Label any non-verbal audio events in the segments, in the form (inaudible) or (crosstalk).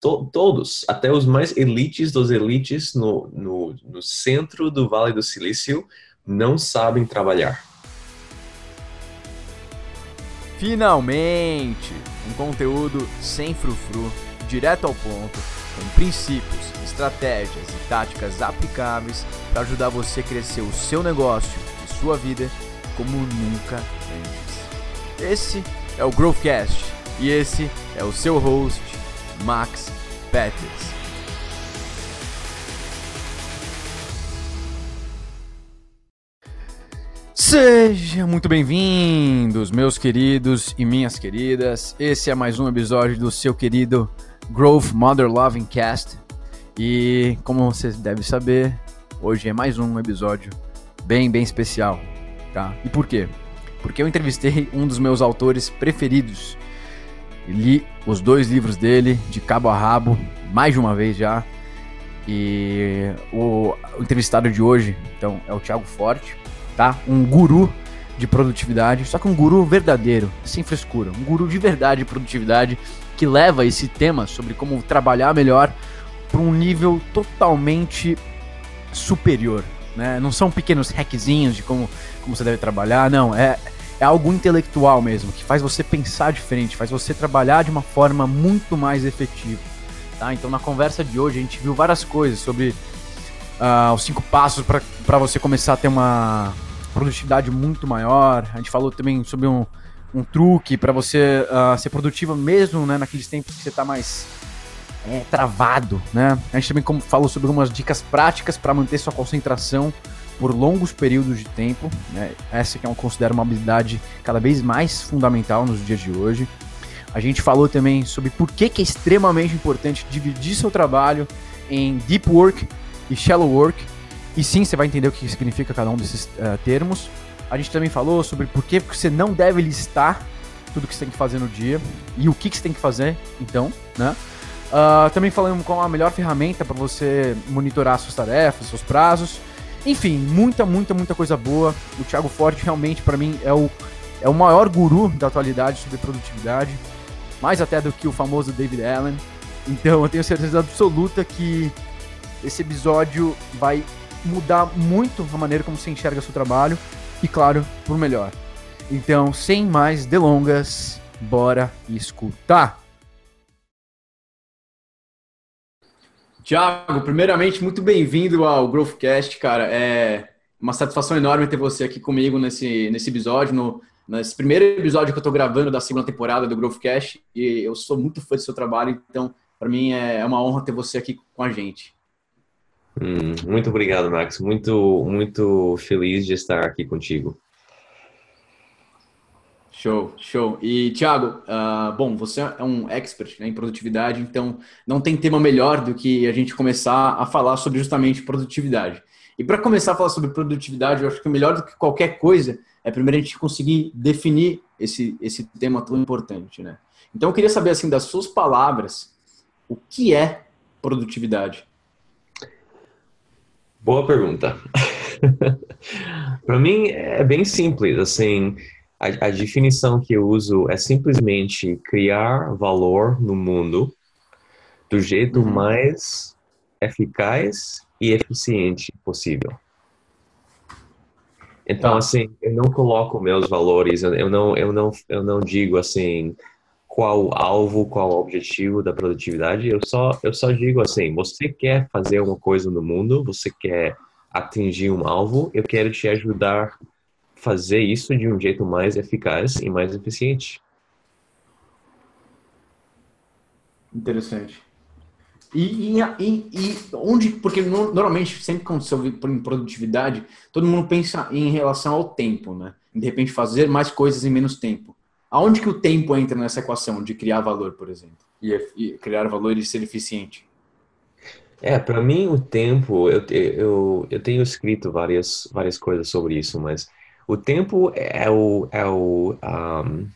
to, todos, até os mais elites dos elites no, no, no centro do Vale do Silício, não sabem trabalhar. Finalmente! Um conteúdo sem frufru, direto ao ponto, com princípios, estratégias e táticas aplicáveis para ajudar você a crescer o seu negócio e sua vida como nunca antes. Esse é o Growthcast e esse é o seu host, Max Peters. Sejam muito bem-vindos, meus queridos e minhas queridas. Esse é mais um episódio do seu querido Growth Mother Loving Cast. E como vocês devem saber, hoje é mais um episódio bem, bem especial, tá? E por quê? Porque eu entrevistei um dos meus autores preferidos. Li os dois livros dele de cabo a rabo mais de uma vez já. E o, o entrevistado de hoje, então, é o Thiago Forte tá? Um guru de produtividade, só que um guru verdadeiro, sem frescura, um guru de verdade de produtividade que leva esse tema sobre como trabalhar melhor para um nível totalmente superior, né? Não são pequenos hackzinhos de como, como você deve trabalhar, não, é é algo intelectual mesmo, que faz você pensar diferente, faz você trabalhar de uma forma muito mais efetiva. Tá? Então, na conversa de hoje, a gente viu várias coisas sobre uh, os cinco passos para você começar a ter uma, produtividade muito maior. A gente falou também sobre um, um truque para você uh, ser produtivo mesmo né, naqueles tempos que você está mais é, travado. Né? A gente também falou sobre algumas dicas práticas para manter sua concentração por longos períodos de tempo. Né? Essa que eu considero uma habilidade cada vez mais fundamental nos dias de hoje. A gente falou também sobre por que, que é extremamente importante dividir seu trabalho em deep work e shallow work e sim, você vai entender o que significa cada um desses uh, termos. A gente também falou sobre por que você não deve listar tudo que você tem que fazer no dia e o que, que você tem que fazer, então, né? Uh, também falamos qual a melhor ferramenta para você monitorar suas tarefas, seus prazos. Enfim, muita, muita, muita coisa boa. O Thiago Forte realmente, para mim, é o, é o maior guru da atualidade sobre produtividade. Mais até do que o famoso David Allen. Então, eu tenho certeza absoluta que esse episódio vai mudar muito a maneira como você enxerga seu trabalho e, claro, por melhor. Então, sem mais delongas, bora escutar. Tiago, primeiramente, muito bem-vindo ao Growthcast, cara. É uma satisfação enorme ter você aqui comigo nesse, nesse episódio, no, nesse primeiro episódio que eu estou gravando da segunda temporada do Growthcast. E eu sou muito fã do seu trabalho, então, para mim é, é uma honra ter você aqui com a gente. Hum, muito obrigado, Max. Muito, muito feliz de estar aqui contigo. Show, show. E, Thiago, uh, bom, você é um expert né, em produtividade, então não tem tema melhor do que a gente começar a falar sobre justamente produtividade. E para começar a falar sobre produtividade, eu acho que melhor do que qualquer coisa é primeiro a gente conseguir definir esse, esse tema tão importante, né? Então eu queria saber, assim, das suas palavras, o que é produtividade? Boa pergunta. (laughs) Para mim é bem simples, assim, a, a, definição que eu uso é simplesmente criar valor no mundo do jeito uhum. mais eficaz e eficiente possível. Então, tá. assim, eu não coloco meus valores, eu não, eu não, eu não digo assim, qual o alvo, qual o objetivo da produtividade. Eu só, eu só digo assim: você quer fazer uma coisa no mundo, você quer atingir um alvo, eu quero te ajudar fazer isso de um jeito mais eficaz e mais eficiente. Interessante. E, e, e, onde, porque normalmente, sempre quando você ouve em produtividade, todo mundo pensa em relação ao tempo, né? De repente fazer mais coisas em menos tempo. Aonde que o tempo entra nessa equação de criar valor, por exemplo? E, e criar valor e ser eficiente? É, para mim o tempo, eu, eu, eu tenho escrito várias, várias coisas sobre isso, mas o tempo é o, é o um,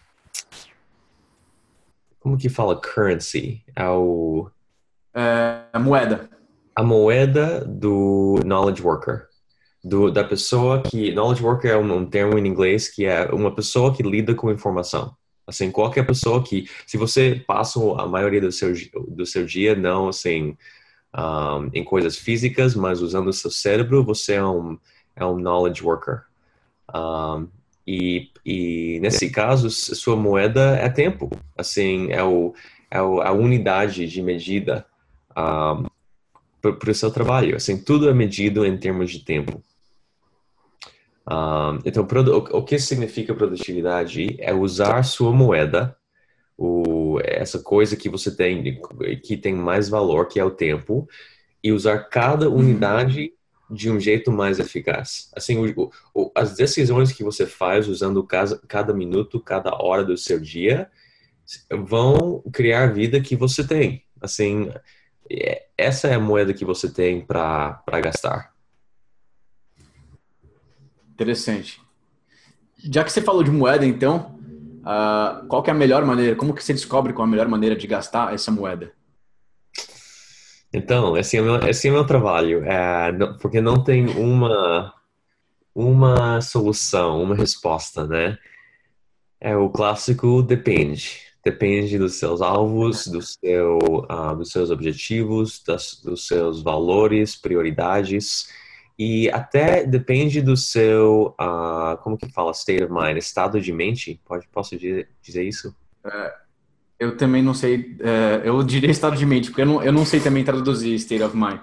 como que fala currency? É o... É a moeda. A moeda do knowledge worker do, da pessoa que. Knowledge worker é um, um, termo em inglês que é uma pessoa que lida com informação. Assim, qualquer pessoa que, se você passa a maioria do seu, do seu dia não, assim, um, em coisas físicas, mas usando o seu cérebro, você é um, é um knowledge worker. Um, e, e nesse caso, sua moeda é tempo. Assim, é, o, é a unidade de medida um, para o seu trabalho. Assim, tudo é medido em termos de tempo. Um, então, o, que significa produtividade? É usar sua moeda, o, essa coisa que você tem, que tem mais valor, que é o tempo, e usar cada uhum. unidade de um jeito mais eficaz. Assim, o, o, as decisões que você faz usando cada, cada minuto, cada hora do seu dia, vão criar a vida que você tem. Assim, é, essa é a moeda que você tem para gastar. Interessante. Já que você falou de moeda, então, uh, qual é a melhor maneira? Como que você descobre qual é a melhor maneira de gastar essa moeda? Então, esse é o meu, esse é meu trabalho, é, porque não tem uma uma solução, uma resposta, né? É o clássico depende. Depende dos seus alvos, do seu, uh, dos seus objetivos, das, dos seus valores, prioridades. E até depende do seu, uh, como que fala, state of mind, estado de mente, pode, posso dizer, dizer isso? É, eu também não sei, é, eu diria estado de mente, porque eu não, eu não sei também traduzir state of mind.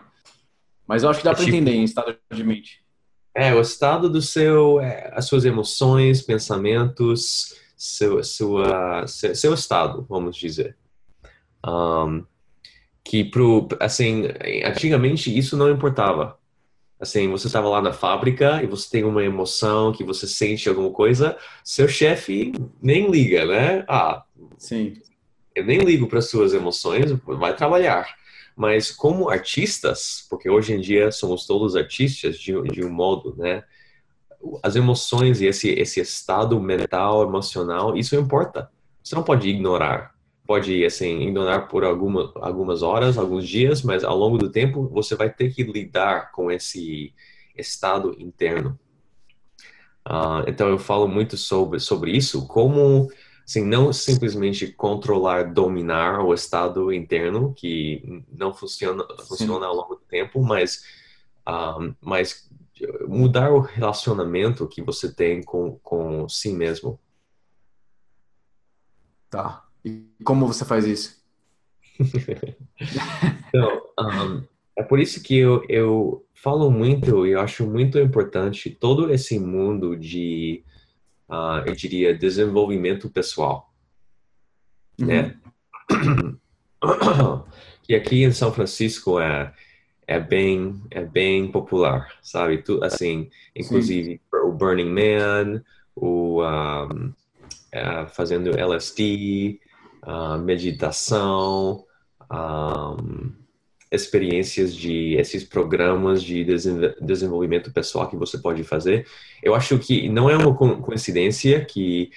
Mas eu acho que dá é para tipo, entender em estado de mente. É, o estado do seu, é, as suas emoções, pensamentos, seu, sua, seu, seu estado, vamos dizer. Um, que pro, assim, antigamente isso não importava. Assim, você estava lá na fábrica e você tem uma emoção, que você sente alguma coisa, seu chefe nem liga, né? Ah, sim. Eu nem ligo para suas emoções, vai trabalhar. Mas como artistas, porque hoje em dia somos todos artistas de, de um modo, né? As emoções e esse esse estado mental, emocional, isso importa. Você não pode ignorar pode assim ignorar por alguma, algumas horas, alguns dias, mas ao longo do tempo você vai ter que lidar com esse estado interno. Uh, então eu falo muito sobre sobre isso, como assim não simplesmente controlar, dominar o estado interno que não funciona funciona ao longo do tempo, mas uh, mas mudar o relacionamento que você tem com com si mesmo. Tá. E como você faz isso? (laughs) então, um, é por isso que eu, eu falo muito e acho muito importante todo esse mundo de, uh, eu diria, desenvolvimento pessoal. Uhum. Né? que (clears throat) aqui em São Francisco é, é bem é bem popular, sabe? Tu, assim, inclusive Sim. o Burning Man, o um, uh, fazendo LSD, uh, meditação, um, experiências de esses programas de desenvolvimento pessoal que você pode fazer. Eu acho que não é uma coincidência que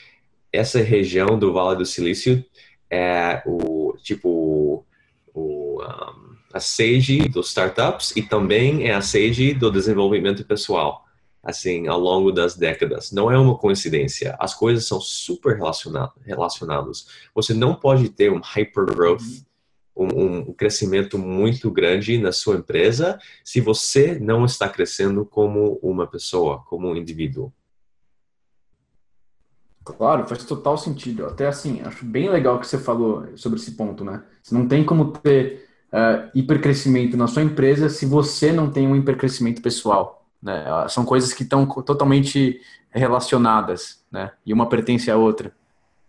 essa região do Vale do Silício é o tipo o, um, a sede dos startups e também é a sede do desenvolvimento pessoal assim, ao longo das décadas. Não é uma coincidência. As coisas são super relacionadas. Você não pode ter um hypergrowth, um, um crescimento muito grande na sua empresa se você não está crescendo como uma pessoa, como um indivíduo. Claro, faz total sentido. Até assim, acho bem legal que você falou sobre esse ponto, né? Você não tem como ter uh, hipercrescimento na sua empresa se você não tem um hipercrescimento pessoal. Né? São coisas que estão totalmente relacionadas, né? E uma pertence à outra.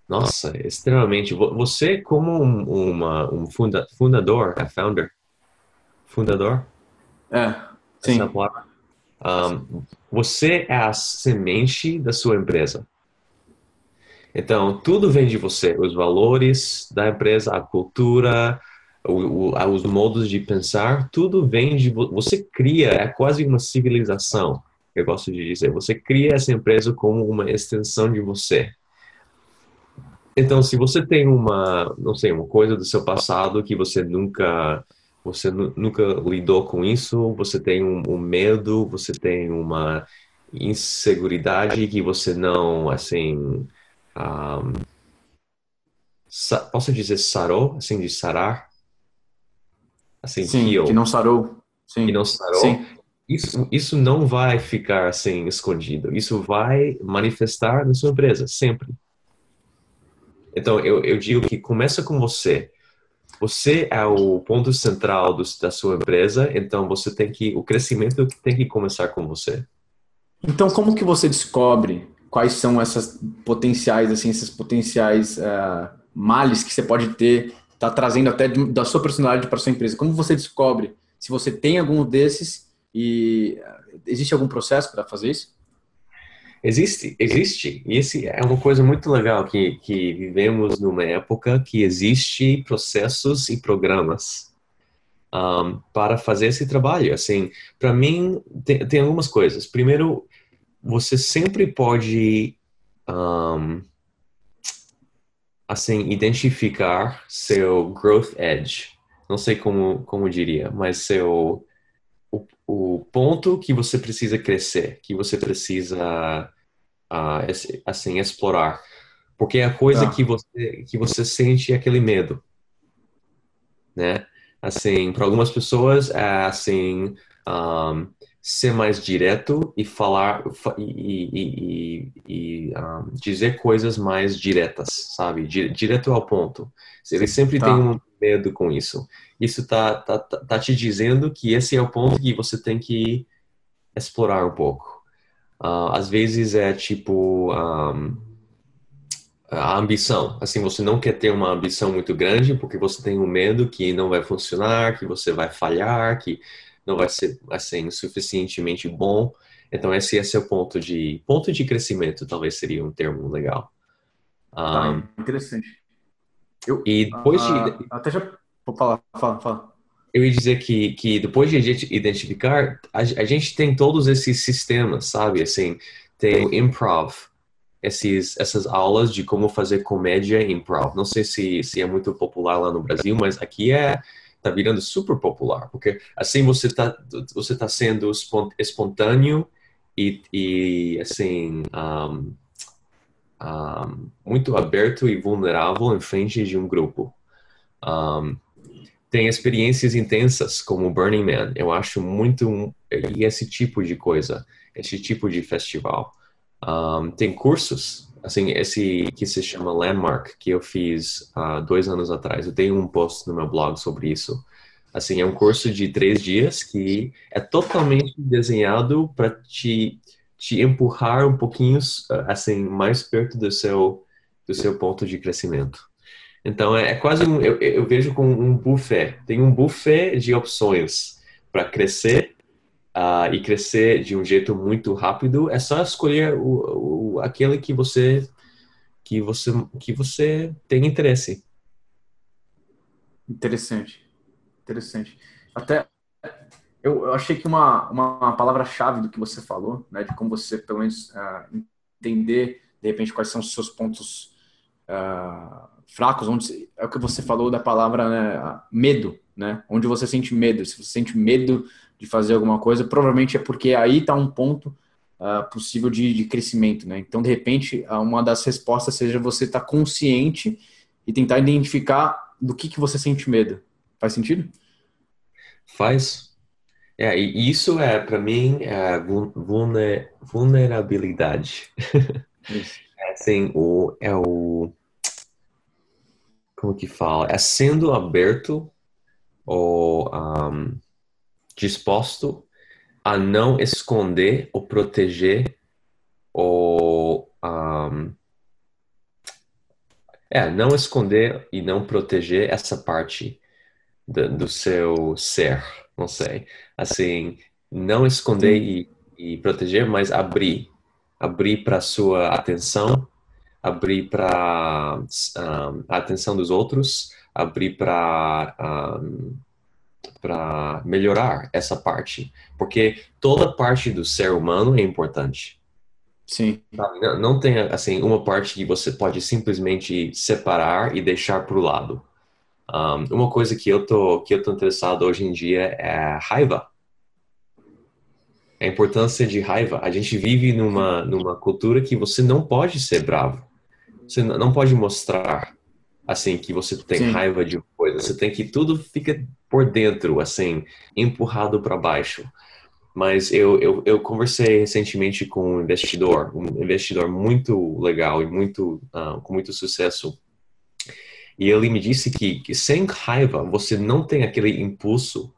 Nossa, extremamente. Você, como um, uma, um funda, fundador, a founder, fundador? É, sim. Um, você é a semente da sua empresa. Então, tudo vem de você. Os valores da empresa, a cultura, o, o, os modos de pensar, tudo vem de você cria, é quase uma civilização. Eu gosto de dizer, você cria essa empresa como uma extensão de você. Então, se você tem uma, não sei, uma coisa do seu passado que você nunca, você nunca lidou com isso, você tem um, um medo, você tem uma inseguridade que você não, assim, um, posso dizer sarou, assim, de sarar? Assim, Sim, que não sarou. Sim. Que não sarou. Sim. Isso, isso não vai ficar assim escondido. Isso vai manifestar na sua empresa, sempre. Então, eu, eu digo que começa com você. Você é o ponto central do, da sua empresa, então você tem que, o crescimento tem que começar com você. Então, como que você descobre quais são essas potenciais, assim, esses potenciais uh, males que você pode ter, tá trazendo até da sua personalidade para sua empresa? Como você descobre se você tem algum desses e uh, existe algum processo para fazer isso? Existe, existe. E esse é uma coisa muito legal que, que vivemos numa época que existe processos e programas um, para fazer esse trabalho. Assim, para mim tem, tem, algumas coisas. Primeiro, você sempre pode um, assim identificar seu growth edge. Não sei como como diria, mas seu o, ponto que você precisa crescer, que você precisa uh, assim explorar, porque é a coisa tá. que você que você sente aquele medo, né? Assim, para algumas pessoas é assim um, ser mais direto e falar e, e, e, e um, dizer coisas mais diretas, sabe? Direto ao ponto. Ele sempre tá. tem um medo com isso. Isso tá, tá, tá, tá te dizendo que esse é o ponto que você tem que explorar um pouco. Uh, às vezes é tipo um, a ambição. Assim, você não quer ter uma ambição muito grande porque você tem um medo que não vai funcionar, que você vai falhar, que não vai ser assim suficientemente bom. Então esse, esse é o ponto de ponto de crescimento, talvez seria um termo legal. Um, ah, interessante. Eu, e depois uh, de até já vou falar, fala, fala eu ia dizer que, que depois de a gente identificar, a, a, gente tem todos esses sistemas, sabe? Assim, tem o improv, esses, essas aulas de como fazer comédia improv. Não sei se, se é muito popular lá no Brasil, mas aqui é tá virando super popular, porque assim você tá você tá sendo espontâneo e, e assim um, um, muito aberto e vulnerável em frente de um grupo. Um, tem experiências intensas como Burning Man. Eu acho muito e esse tipo de coisa, esse tipo de festival. Um, tem cursos, assim, esse que se chama Landmark que eu fiz uh, dois anos atrás. Eu tenho um post no meu blog sobre isso. Assim, é um curso de três dias que é totalmente desenhado para te te empurrar um pouquinho assim mais perto do seu do seu ponto de crescimento. Então é, é quase um, eu, eu, vejo como um buffet. Tem um buffet de opções para crescer uh, e crescer de um jeito muito rápido. É só escolher o, o, aquele que você que você que você tem interesse. Interessante, interessante. Até eu, eu achei que uma, uma palavra-chave do que você falou, né, de como você pelo menos uh, entender de repente quais são os seus pontos uh, fracos, onde é o que você falou da palavra né, medo, né? Onde você sente medo. Se você sente medo de fazer alguma coisa, provavelmente é porque aí está um ponto uh, possível de, de, crescimento, né? Então, de repente, uma das respostas seja você estar tá consciente e tentar identificar do que, que você sente medo. Faz sentido? Faz. É, e isso é, para mim, é vulner, vulnerabilidade. (laughs) é, assim, o, é o como que fala? É sendo aberto ou um, disposto a não esconder ou proteger ou um, é não esconder e não proteger essa parte do, do seu ser, não sei, assim não esconder e, e proteger, mas abrir, abrir para sua atenção abrir para um, a atenção dos outros, abrir para um, para melhorar essa parte, porque toda parte do ser humano é importante. Sim. Não, não tem assim uma parte que você pode simplesmente separar e deixar para o lado. Um, uma coisa que eu tô que eu tô interessado hoje em dia é raiva. A importância de raiva. A gente vive numa numa cultura que você não pode ser bravo. Você não pode mostrar assim, que você tem Sim. raiva de coisa. Você tem que tudo fica por dentro, assim, empurrado para baixo. Mas eu, eu, eu, conversei recentemente com um investidor, um investidor muito legal e muito, uh, com muito sucesso. E ele me disse que, que sem raiva você não tem aquele impulso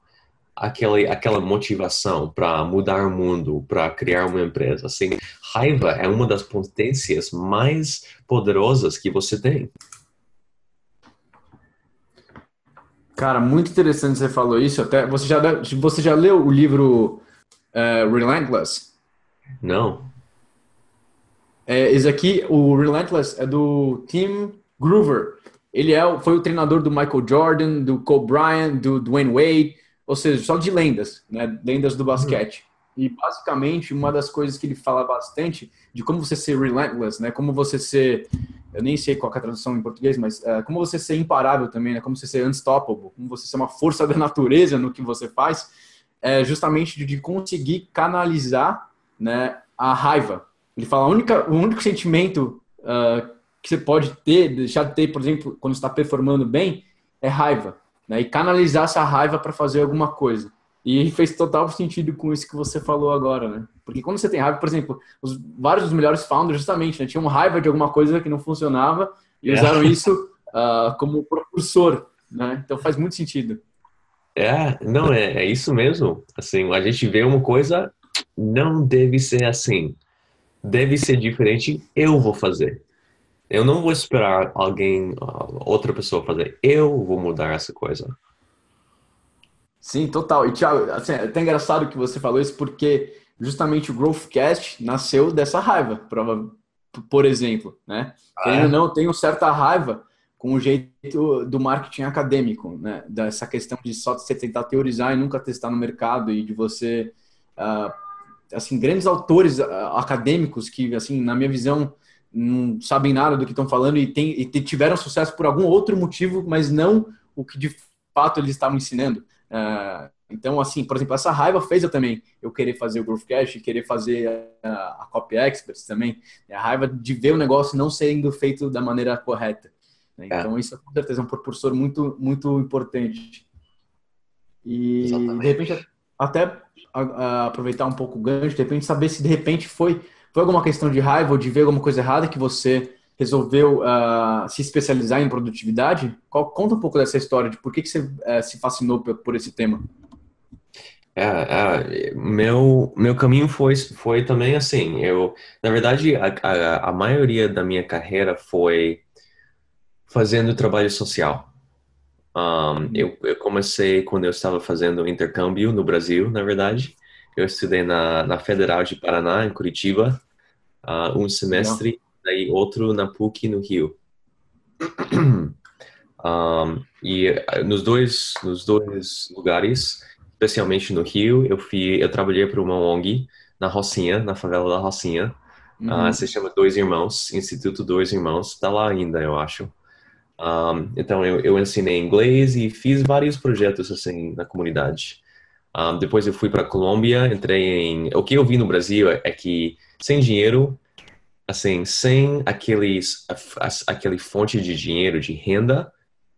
aquela, aquela motivação para mudar o mundo, para criar uma empresa. Assim, raiva é uma das potências mais poderosas que você tem. Cara, muito interessante você falou isso. Até você já você já leu o livro uh, Relentless? Não. É, esse aqui, o Relentless, é do Tim Groover. Ele é, foi o treinador do Michael Jordan, do Kobe Bryant, do Dwayne Wade ou seja, só de lendas, né? Lendas do basquete. Uhum. E basicamente uma das coisas que ele fala bastante de como você ser relentless, né? Como você ser, eu nem sei qual é a tradução em português, mas uh, como você ser imparável também, né? Como você ser unstoppable, como você ser uma força (laughs) da natureza no que você faz, é justamente de conseguir canalizar, né? A raiva. Ele fala, a única, o único sentimento uh, que você pode ter, deixar de ter, por exemplo, quando está performando bem, é raiva né, e canalizar essa raiva para fazer alguma coisa. E fez total sentido com isso que você falou agora, né? Porque quando você tem raiva, por exemplo, os, vários dos melhores founders justamente né, tinham raiva de alguma coisa que não funcionava e é. usaram (laughs) isso uh, como propulsor, né? Então faz muito sentido. É, não, é, é isso mesmo. Assim, a gente vê uma coisa, não deve ser assim. Deve ser diferente, eu vou fazer. Eu não vou esperar alguém, outra pessoa fazer. Eu vou mudar essa coisa. Sim, total. E, Thiago, assim, é até engraçado que você falou isso, porque justamente o Growthcast nasceu dessa raiva, prova, por exemplo, né? Ah, é? não, tenho certa raiva com o jeito do marketing acadêmico, né? Dessa questão de só você tentar teorizar e nunca testar no mercado e de você, uh, assim, grandes autores uh, acadêmicos que, assim, na minha visão, não sabem nada do que estão falando e, tem, e tiveram sucesso por algum outro motivo, mas não o que de fato eles estavam ensinando. Uh, então, assim, por exemplo, essa raiva fez eu também eu querer fazer o Growth Cash, querer fazer a, a Copy Experts também. A raiva de ver o negócio não sendo feito da maneira correta. Né? É. Então, isso com certeza é um propulsor muito, muito importante. E, Exatamente. de repente, até a, a aproveitar um pouco o gancho, de repente, saber se de repente foi foi alguma questão de raiva ou de ver alguma coisa errada que você resolveu uh, se especializar em produtividade? Qual, conta um pouco dessa história, de por que, que você uh, se fascinou por, por, esse tema. É, é, meu, meu caminho foi, foi também assim. Eu, na verdade, a, a, a maioria da minha carreira foi fazendo trabalho social. Um, eu, eu comecei quando eu estava fazendo intercâmbio no Brasil, na verdade. Eu estudei na, na Federal de Paraná, em Curitiba, uh, um semestre, daí outro na PUC, no Rio. (clears throat) Um, e ah, nos dois, nos dois lugares, especialmente no Rio, eu, fui, eu trabalhei para uma ONG na Rocinha, na favela da Rocinha. Uhum. Uh, se chama Dois Irmãos, Instituto Dois Irmãos, está lá ainda, eu acho. Um, então eu, eu ensinei inglês e fiz vários projetos assim na comunidade. Um, depois eu fui para Colômbia, entrei em. O que eu vi no Brasil é, é que sem dinheiro, assim, sem aqueles, aquele fonte de dinheiro, de renda,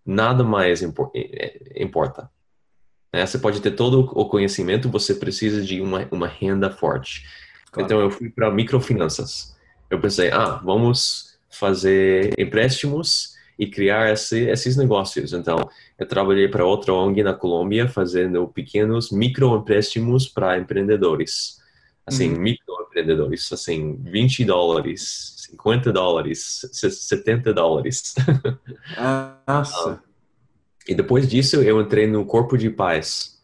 nada mais importa. É, você pode ter todo o conhecimento, você precisa de uma, uma renda forte. Claro. Então eu fui para microfinanças. Eu pensei, ah, vamos fazer empréstimos e criar esse, esses negócios. Então, eu trabalhei para outra ONG na Colômbia fazendo pequenos microempréstimos para empreendedores. Assim, uhum. microempreendedores, assim, 20 dólares, 50 dólares, 70 dólares. (laughs) Nossa. e depois disso, eu entrei no Corpo de Paz,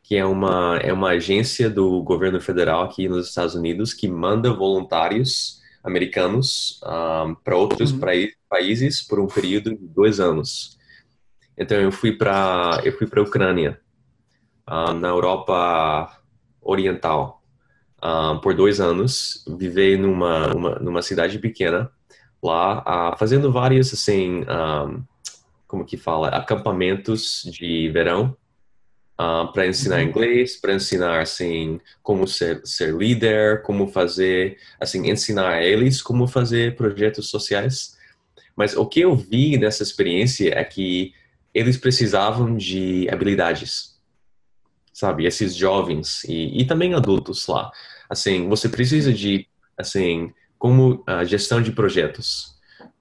que é uma, é uma agência do governo federal aqui nos Estados Unidos que manda voluntários americanos um, ah, para outros uhum. países por um período de dois anos. Então eu fui para eu fui para a Ucrânia, uh, na Europa Oriental, uh, por dois anos. Vivi numa uma, numa cidade pequena lá, uh, fazendo vários assim, um, como que fala, acampamentos de verão uh, para ensinar uhum. inglês, para ensinar assim como ser, ser líder, como fazer, assim ensinar a eles como fazer projetos sociais. Mas o que eu vi nessa experiência é que eles precisavam de habilidades, sabe? Esses jovens e, e também adultos lá. Assim, você precisa de, assim, como a gestão de projetos,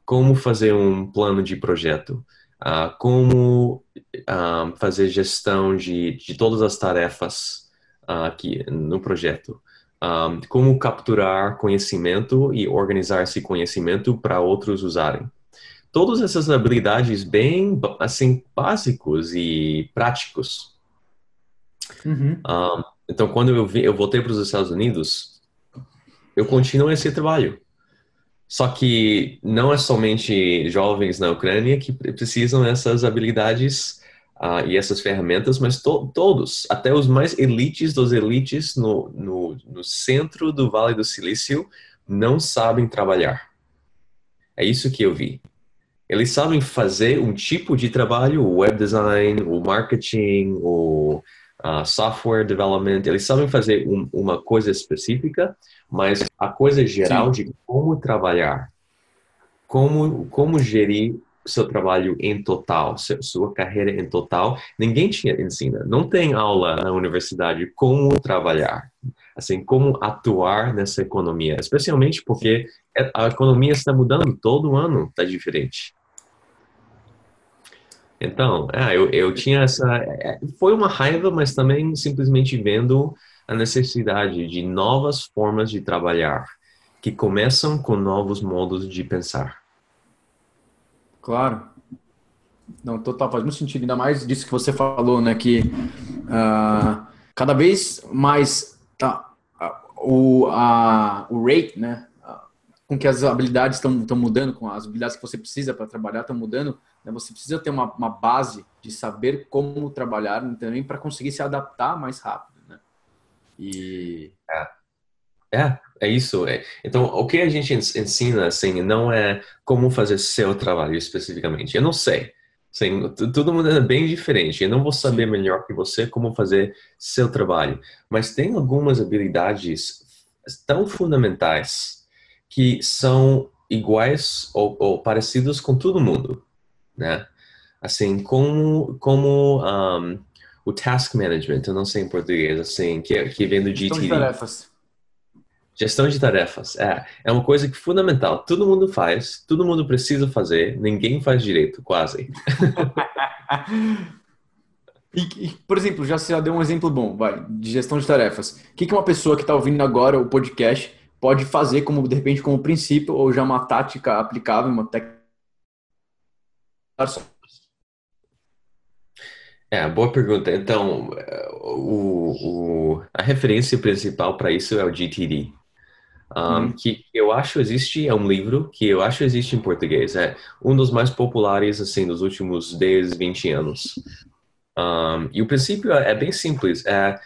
como fazer um plano de projeto, uh, como uh, fazer gestão de, de todas as tarefas uh, aqui no projeto, um, como capturar conhecimento e organizar esse conhecimento para outros usarem. Todas essas habilidades bem assim básicos e práticos. Uhum. Um, então, quando eu, vi, eu voltei para os Estados Unidos, eu continuo esse trabalho. Só que não é somente jovens na Ucrânia que precisam dessas habilidades uh, e essas ferramentas, mas to todos, até os mais elites dos elites no, no, no centro do Vale do Silício, não sabem trabalhar. É isso que eu vi. Eles sabem fazer um tipo de trabalho, o web design, o marketing, o uh, software development, eles sabem fazer um, uma coisa específica, mas a coisa geral Sim. de como trabalhar, como, como gerir seu trabalho em total, sua carreira em total, ninguém te ensina. Não tem aula na universidade como trabalhar, assim, como atuar nessa economia, especialmente porque a economia está mudando todo ano, está diferente. Então, é, eu, eu tinha essa. É, foi uma raiva, mas também simplesmente vendo a necessidade de novas formas de trabalhar que começam com novos modos de pensar. Claro. Não, total, faz muito sentido. Ainda mais disso que você falou, né? Que uh, cada vez mais tá, o, a, o rate, né? Com que as habilidades estão mudando, com as habilidades que você precisa para trabalhar estão mudando, né, você precisa ter uma, uma, base de saber como trabalhar também para conseguir se adaptar mais rápido, né? E... É. É, é isso. É. Então, o que a gente ensina, assim, não é como fazer seu trabalho especificamente. Eu não sei. Assim, todo mundo é bem diferente. Eu não vou saber Sim. melhor que você como fazer seu trabalho. Mas tem algumas habilidades tão fundamentais que são iguais ou, ou parecidos com todo mundo, né? Assim, como, como um, o task management, eu não sei em português, assim, que, que vem do GTD. tarefas. Gestão de tarefas, é, é uma coisa que é fundamental. Todo mundo faz, todo mundo precisa fazer, ninguém faz direito, quase. (laughs) e, e, por exemplo, já se já deu um exemplo bom, vai, de gestão de tarefas. O que, que uma pessoa que está ouvindo agora o podcast pode fazer como, de repente, como princípio, ou já uma tática aplicável, uma técnica? É, boa pergunta. Então, o, o a referência principal para isso é o GTD, um, uhum. que eu acho existe, é um livro que eu acho existe em português. É um dos mais populares, assim, dos últimos 10, 20 anos. Um, e o princípio é, é bem simples. É,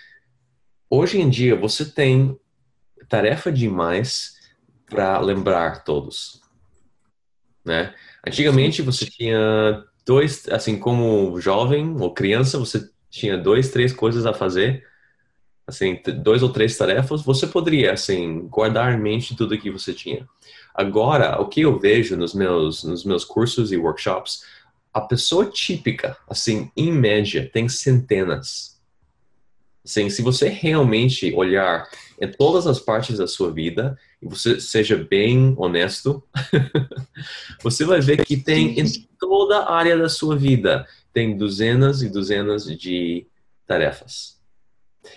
hoje em dia, você tem tarefa demais para lembrar todos, né? Antigamente, você tinha dois, assim, como jovem ou criança, você tinha dois, três coisas a fazer assim, dois ou três tarefas, você poderia, assim, guardar em mente tudo que você tinha. Agora, o que eu vejo nos meus, nos meus cursos e workshops, a pessoa típica, assim, em média, tem centenas. Assim, se você realmente olhar em todas as partes da sua vida e você seja bem honesto, (laughs) você vai ver que tem em toda a área da sua vida, tem dezenas e dezenas de tarefas.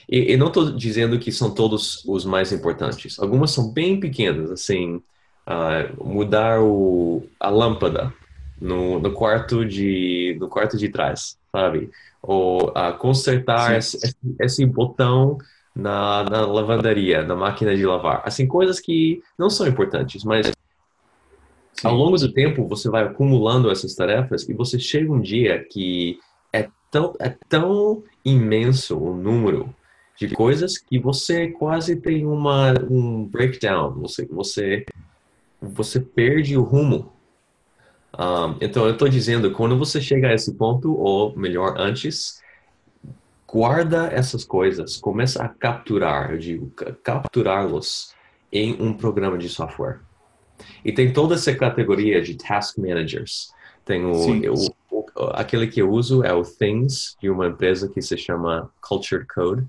E, e não estou dizendo que são todos os mais importantes. Algumas são bem pequenas, assim, uh, mudar o, a lâmpada no, no, quarto de no quarto de trás, sabe? Ou uh, consertar esse, esse, botão na, na lavanderia, na máquina de lavar. Assim, coisas que não são importantes, mas Sim. ao longo do tempo você vai acumulando essas tarefas e você chega um dia que é tão, é tão imenso o número de coisas que você quase tem uma, um breakdown, você, você, você perde o rumo. Um, então, eu estou dizendo, quando você chega a esse ponto, ou melhor, antes, guarda essas coisas, começa a capturar, eu digo, capturá-los em um programa de software. E tem toda essa categoria de task managers. Tem o, o, o, aquele que eu uso é o Things, de uma empresa que se chama Cultured Code.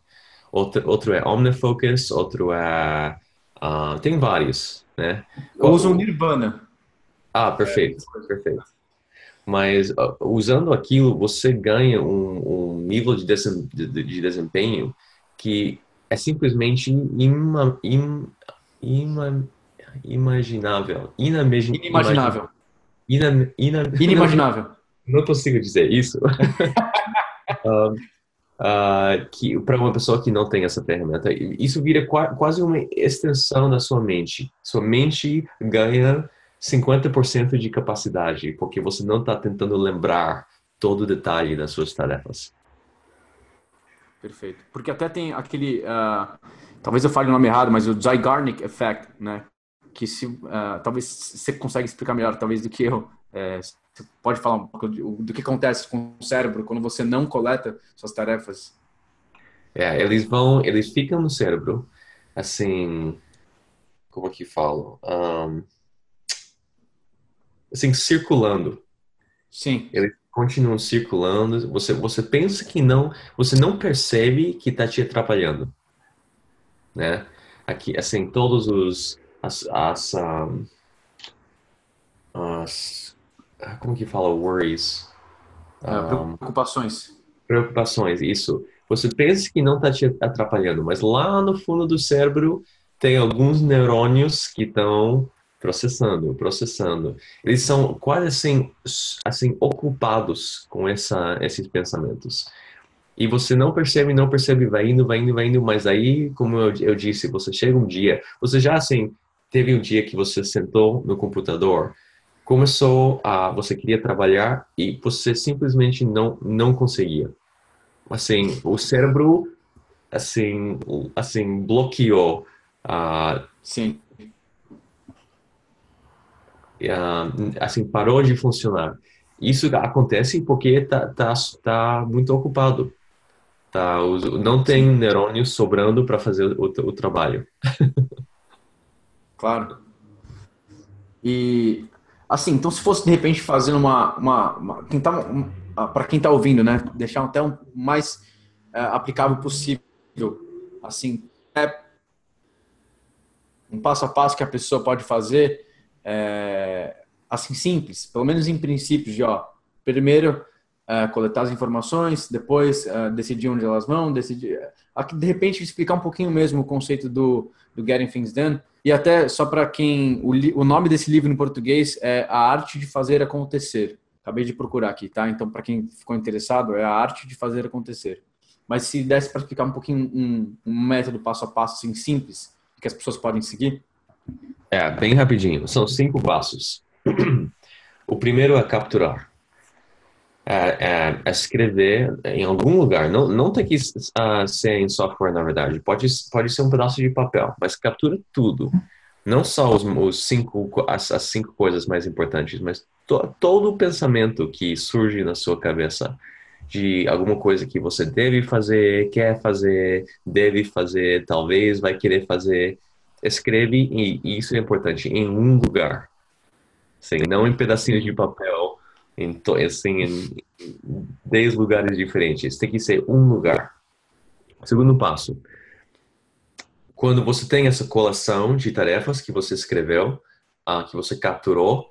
Outro, outro é OmniFocus, outro é... Uh, tem vários, né? Eu uso o Nirvana. Ah, perfeito, é. perfeito. Mas uh, usando aquilo, você ganha um, um nível de, desem, de, de, desempenho que é simplesmente ima, im, ima, imaginável. Inamegi, inimaginável. (laughs) Inimaginável. Não consigo dizer isso. um, (laughs) uh, que para uma pessoa que não tem essa ferramenta, isso vira quase uma extensão da sua mente. Sua mente ganha 50% de capacidade, porque você não está tentando lembrar todo o detalhe das suas tarefas. Perfeito. Porque até tem aquele, uh, talvez eu fale o nome errado, mas o Zygarnik Effect, né? Que se, uh, talvez você consegue explicar melhor, talvez do que eu. É, você pode falar um pouco do, do que acontece com o cérebro quando você não coleta suas tarefas? É, eles vão, eles ficam no cérebro, assim, como é que falo? Um, assim, circulando. Sim. Eles continuam circulando. Você, você pensa que não, você não percebe que está te atrapalhando, né? Aqui, assim, todos os as, as, um, as como que fala worries? É, um, preocupações. Preocupações, isso. Você pensa que não está te atrapalhando, mas lá no fundo do cérebro tem alguns neurônios que estão processando, processando. Eles são quase assim, assim ocupados com essa, esses pensamentos. E você não percebe, não percebe, vai indo, vai indo, vai indo, mas aí, como eu, eu disse, você chega um dia, você já assim, teve um dia que você sentou no computador, começou a, você queria trabalhar e você simplesmente não, não conseguia. Assim, o cérebro, assim, assim, bloqueou. Uh, Sim assim, parou de funcionar. Isso acontece porque tá, tá, tá muito ocupado. Tá, não tem neurônios sobrando para fazer o, o trabalho. claro. E assim, então se fosse de repente fazer uma, uma, uma quem tá, para quem está ouvindo, né, deixar até um mais é, aplicável possível, assim, é um passo a passo que a pessoa pode fazer é, assim simples, pelo menos em princípios de ó, primeiro é, coletar as informações, depois é, decidir onde elas vão, decidir, aqui, de repente explicar um pouquinho mesmo o conceito do, do Getting Things Done e até só para quem o, o nome desse livro em português é A Arte de Fazer Acontecer. Acabei de procurar aqui, tá? Então para quem ficou interessado é A Arte de Fazer Acontecer. Mas se desse para explicar um pouquinho um, um método passo a passo assim simples que as pessoas podem seguir. É, bem rapidinho. São cinco passos. (clears throat) o primeiro é capturar. É, é, é, escrever em algum lugar. Não, não tem que uh, ser em software, na verdade. Pode, pode ser um pedaço de papel, mas captura tudo. Não só os, os cinco, as, as, cinco coisas mais importantes, mas to, todo o pensamento que surge na sua cabeça de alguma coisa que você deve fazer, quer fazer, deve fazer, talvez vai querer fazer escreve, e isso é importante, em um lugar. Assim, não em pedacinhos de papel, em, assim, em dez lugares diferentes. Tem que ser um lugar. Segundo passo. Quando você tem essa coleção de tarefas que você escreveu, uh, que você capturou,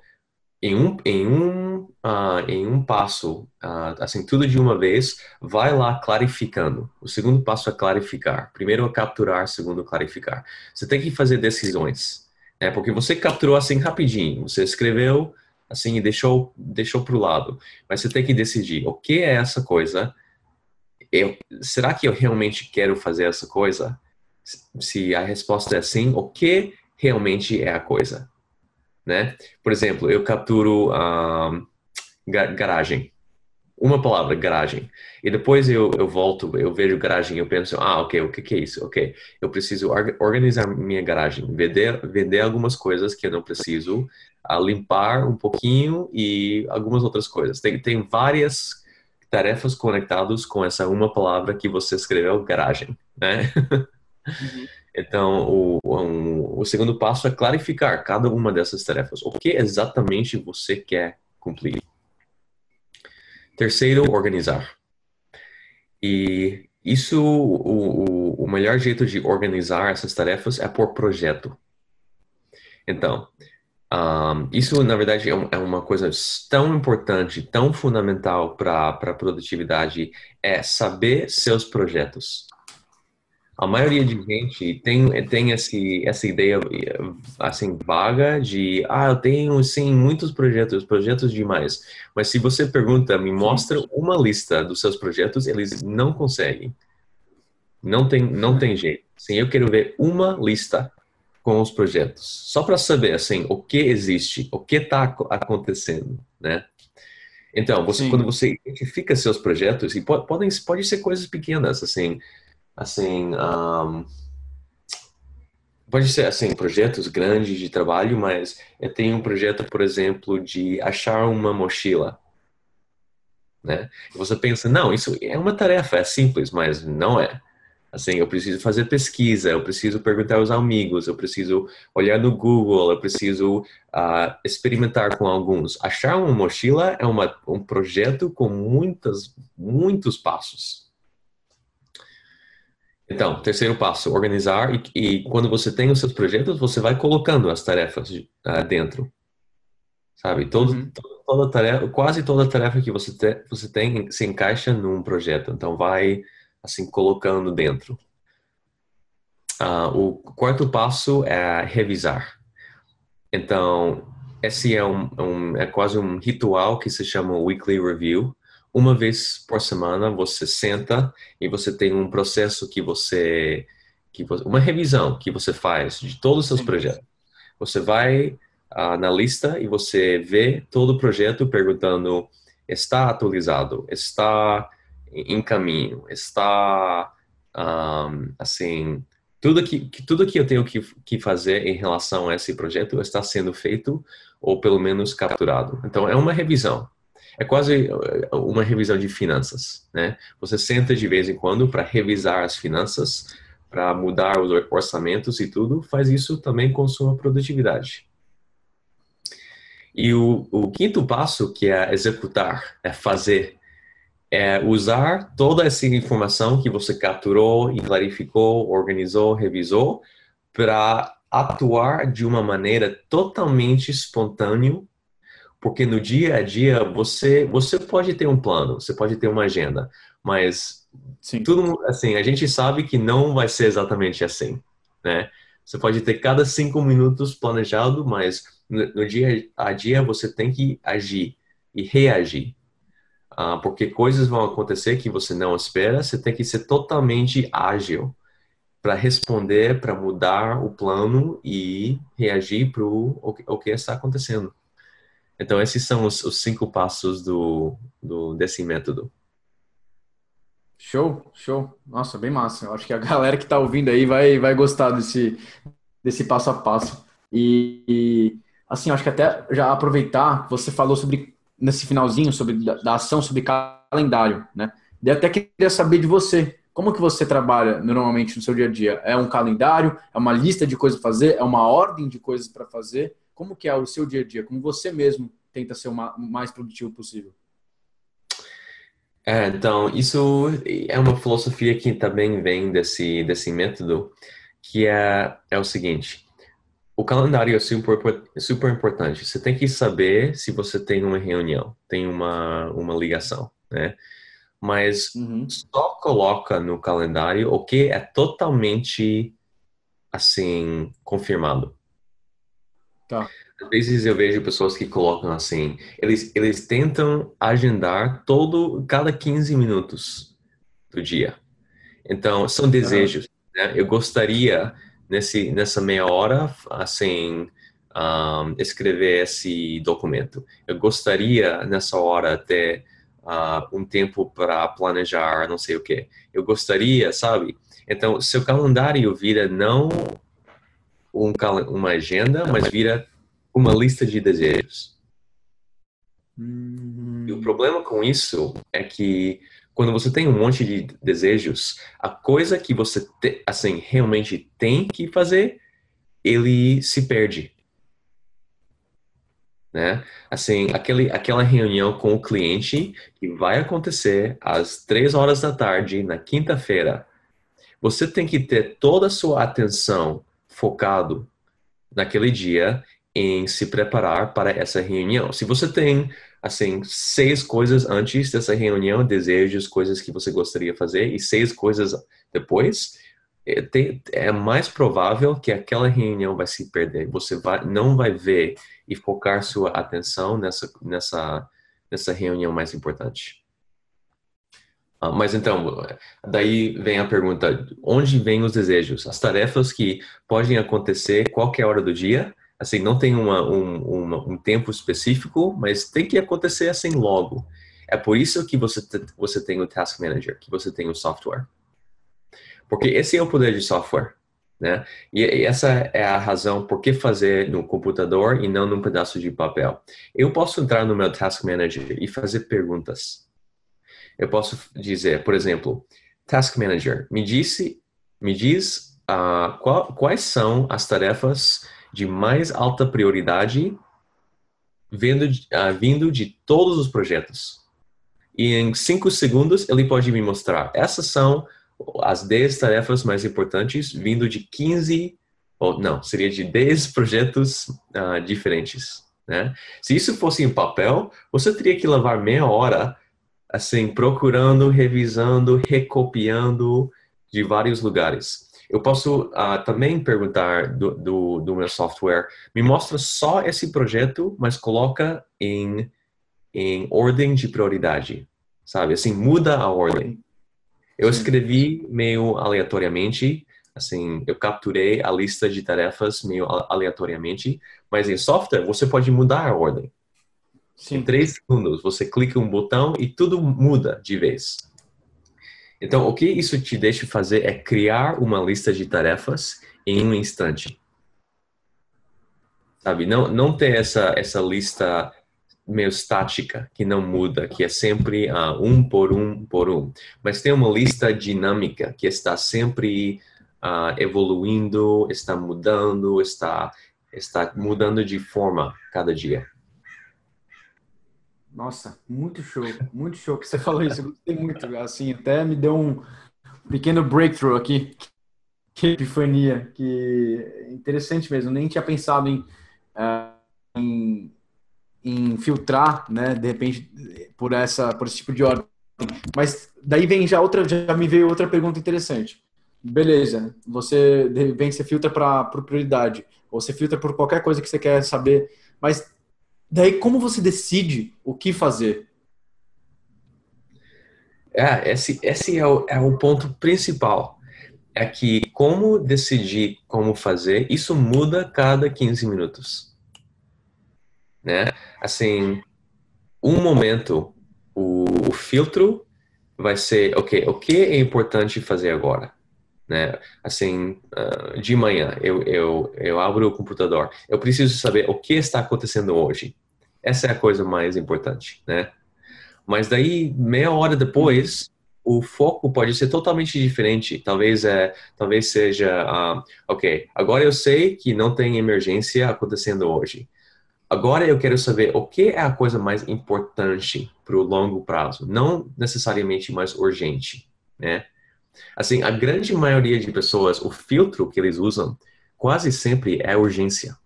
em um, em um, uh, em um passo, uh, assim, tudo de uma vez, vai lá clarificando. O segundo passo é clarificar. Primeiro é capturar, segundo clarificar. Você tem que fazer decisões, né? Porque você capturou assim rapidinho, você escreveu assim e deixou deixou para o lado, mas você tem que decidir o que é essa coisa. Eu, será que eu realmente quero fazer essa coisa? Se a resposta é sim, o que realmente é a coisa? né? Por exemplo, eu capturo um, garagem. Uma palavra, garagem. E depois eu, eu volto, eu vejo garagem e eu penso, ah, ok, o que, que é isso? Ok, eu preciso organizar minha garagem, vender, vender algumas coisas que eu não preciso, a limpar um pouquinho e algumas outras coisas. Tem, tem várias tarefas conectadas com essa uma palavra que você escreveu, garagem, né? Uhum. (laughs) Então, o, um, o segundo passo é clarificar cada uma dessas tarefas. O que exatamente você quer cumprir? Terceiro, organizar. E isso, o, o, o melhor jeito de organizar essas tarefas é por projeto. Então, um, isso, na verdade, é, é, uma coisa tão importante, tão fundamental para a produtividade, é saber seus projetos. A maioria de gente tem, tem esse, essa ideia, assim, vaga de, ah, eu tenho, sim, muitos projetos, projetos demais. Mas se você pergunta, me mostra uma lista dos seus projetos, eles não conseguem. Não tem, não tem jeito. Sim, eu quero ver uma lista com os projetos, só para saber assim o que existe, o que está acontecendo, né? Então, você, quando você identifica seus projetos e podem pode ser coisas pequenas, assim, assim, um, pode ser assim projetos grandes de trabalho, mas eu tenho um projeto, por exemplo, de achar uma mochila, né? E você pensa, não, isso é uma tarefa, é simples, mas não é. Assim, eu preciso fazer pesquisa, eu preciso perguntar aos amigos, eu preciso olhar no Google, eu preciso uh, experimentar com alguns. Achar uma mochila é uma, um projeto com muitas, muitos passos. Então, terceiro passo, organizar. E, e, quando você tem os seus projetos, você vai colocando as tarefas uh, dentro. Sabe? Todo, uhum. toda tarefa, quase toda tarefa que você, te, você tem se encaixa num projeto. Então, vai assim, colocando dentro. Uh, o quarto passo é revisar. Então, esse é, um, um, é quase um ritual que se chama Weekly Review. Uma vez por semana você senta e você tem um processo que você, que você uma revisão que você faz de todos os seus projetos. Você vai uh, na lista e você vê todo o projeto perguntando está atualizado, está em caminho, está um, assim tudo que, tudo que eu tenho que, que fazer em relação a esse projeto está sendo feito ou pelo menos capturado. Então é uma revisão. É quase uh, uma revisão de finanças, né? Você senta de vez em quando para revisar as finanças, para mudar os orçamentos e tudo, faz isso também com sua produtividade. E o, o quinto passo, que é executar, é fazer, é usar toda essa informação que você capturou clarificou, organizou, revisou, para atuar de uma maneira totalmente espontânea, porque no dia a dia você você pode ter um plano, você pode ter uma agenda, mas Sim. tudo assim a gente sabe que não vai ser exatamente assim, né? Você pode ter cada cinco minutos planejado, mas no, no dia a dia você tem que agir e reagir uh, porque coisas vão acontecer que você não espera, você tem que ser totalmente ágil para responder, para mudar o plano e reagir para o, o que está acontecendo. Então, esses são os, os cinco passos do, do, desse método. Show, show. Nossa, bem massa. Eu acho que a galera que está ouvindo aí vai, vai gostar desse, desse passo a passo. E, e assim, acho que até já aproveitar, você falou sobre nesse finalzinho sobre da, da ação sobre calendário, né? E até queria saber de você, como que você trabalha normalmente no seu dia a dia? É um calendário? É uma lista de coisas para fazer? É uma ordem de coisas para fazer? Como que é o seu dia a dia? Como você mesmo tenta ser o mais produtivo possível? É, então, isso é uma filosofia que também vem desse, desse método, que é, é o seguinte, o calendário é super, super importante. Você tem que saber se você tem uma reunião, tem uma, uma ligação, né? Mas uhum. só coloca no calendário o que é totalmente, assim, confirmado. Tá. Às vezes eu vejo pessoas que colocam assim, eles, eles tentam agendar todo, cada 15 minutos do dia. Então, são desejos, uhum. né? Eu gostaria nesse, nessa meia hora, assim, um, escrever esse documento. Eu gostaria, nessa hora, ter uh, um tempo para planejar não sei o que. Eu gostaria, sabe? Então, seu calendário vira não um, uma agenda, mas vira uma lista de desejos. Hum. E o problema com isso é que quando você tem um monte de desejos, a coisa que você te, assim realmente tem que fazer, ele se perde. Né? Assim, aquele, aquela reunião com o cliente que vai acontecer às três horas da tarde na quinta-feira, você tem que ter toda a sua atenção focado naquele dia em se preparar para essa reunião. Se você tem assim, seis coisas antes dessa reunião, desejos, coisas que você gostaria de fazer, e seis coisas depois, é, é mais provável que aquela reunião vai se perder. Você vai, não vai ver e focar sua atenção nessa, nessa, nessa reunião mais importante. Uh, mas então, daí vem a pergunta: onde vêm os desejos? As tarefas que podem acontecer qualquer hora do dia, assim, não tem uma, um, uma, um tempo específico, mas tem que acontecer assim logo. É por isso que você, você tem o Task Manager, que você tem o software. Porque esse é o poder de software, né? E essa é a razão por que fazer no computador e não num pedaço de papel. Eu posso entrar no meu Task Manager e fazer perguntas. Eu posso dizer, por exemplo, Task Manager, me disse, me diz uh, qual, quais são as tarefas de mais alta prioridade vindo, uh, vindo de todos os projetos. E em cinco segundos ele pode me mostrar. Essas são as 10 tarefas mais importantes vindo de 15, ou não, seria de 10 (laughs) projetos uh, diferentes. Né? Se isso fosse em papel, você teria que levar meia hora assim, procurando, revisando, recopiando de vários lugares. Eu posso uh, também perguntar do, do, do, meu software, me mostra só esse projeto, mas coloca em, em ordem de prioridade, sabe? Assim, muda a ordem. Eu escrevi meio aleatoriamente, assim, eu capturei a lista de tarefas meio aleatoriamente, mas em software você pode mudar a ordem. Sim. Em três segundos, você clica um botão e tudo muda de vez. Então, o que isso te deixa fazer é criar uma lista de tarefas em um instante. Sabe? Não, não ter essa, essa lista meio estática, que não muda, que é sempre uh, um por um por um. Mas tem uma lista dinâmica, que está sempre uh, evoluindo, está mudando, está, está mudando de forma cada dia. Nossa, muito show, muito show que você falou isso. Eu gostei muito, assim, até me deu um pequeno breakthrough aqui. Que epifania, que interessante mesmo. Nem tinha pensado em, uh, em, em, filtrar, né, de repente, por essa, por esse tipo de ordem. Mas daí vem já outra, já me veio outra pergunta interessante. Beleza, você de repente você filtra para prioridade, ou você filtra por qualquer coisa que você quer saber, mas Daí, como você decide o que fazer? É, esse, esse é, o, é o ponto principal. É que como decidir como fazer, isso muda cada 15 minutos. Né? Assim, um momento, o, o filtro vai ser, ok, o que é importante fazer agora? Né? Assim, uh, de manhã eu, eu, eu abro o computador, eu preciso saber o que está acontecendo hoje. Essa é a coisa mais importante, né? Mas daí, meia hora depois, o foco pode ser totalmente diferente. Talvez é, talvez seja, uh, ok, agora eu sei que não tem emergência acontecendo hoje. Agora eu quero saber o que é a coisa mais importante para o longo prazo, não necessariamente mais urgente, né? Assim, a grande maioria de pessoas, o filtro que eles usam quase sempre é urgência.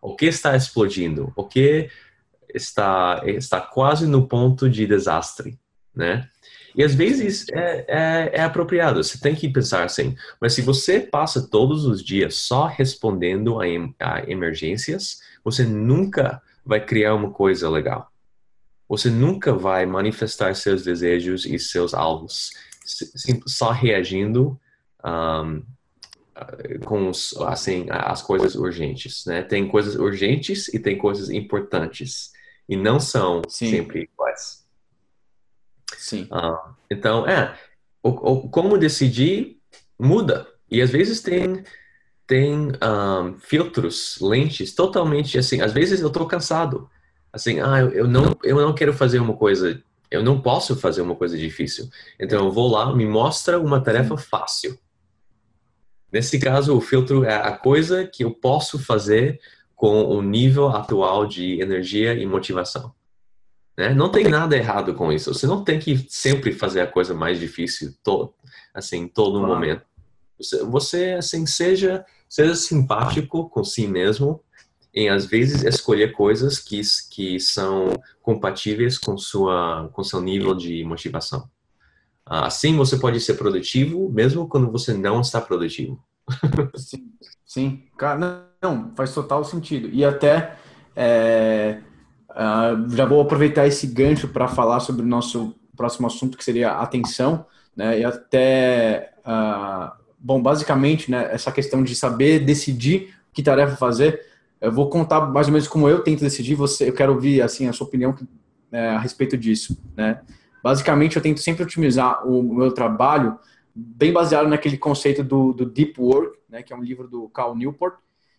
O que está explodindo? O que está, está quase no ponto de desastre, né? E às vezes é, é, é, apropriado, você tem que pensar assim, mas se você passa todos os dias só respondendo a, em, a emergências, você nunca vai criar uma coisa legal. Você nunca vai manifestar seus desejos e seus alvos só reagindo um, com assim, as coisas urgentes, né? Tem coisas urgentes e tem coisas importantes e não são Sim. sempre iguais. Sim. Então, é, o, o, como decidir muda e às vezes tem tem um, filtros, lentes totalmente assim. Às vezes eu estou cansado, assim, ah, eu, eu não eu não quero fazer uma coisa eu não posso fazer uma coisa difícil. Então eu vou lá, me mostra uma tarefa fácil. Nesse caso, o filtro é a coisa que eu posso fazer com o nível atual de energia e motivação. Né? Não tem nada errado com isso. Você não tem que sempre fazer a coisa mais difícil, todo, assim, todo momento. Você, você, assim, seja, seja simpático com si mesmo em às vezes escolher coisas que, que são compatíveis com sua com seu nível de motivação. Assim você pode ser produtivo mesmo quando você não está produtivo. (laughs) sim, sim. Cara, não, faz total sentido. E até é, uh, já vou aproveitar esse gancho para falar sobre o nosso próximo assunto, que seria atenção, né? E até, uh, bom, basicamente, né, essa questão de saber decidir que tarefa fazer eu vou contar mais ou menos como eu tento decidir. Você, eu quero ouvir assim a sua opinião é, a respeito disso, né? Basicamente, eu tento sempre otimizar o meu trabalho bem baseado naquele conceito do, do deep work, né? Que é um livro do Cal Newport,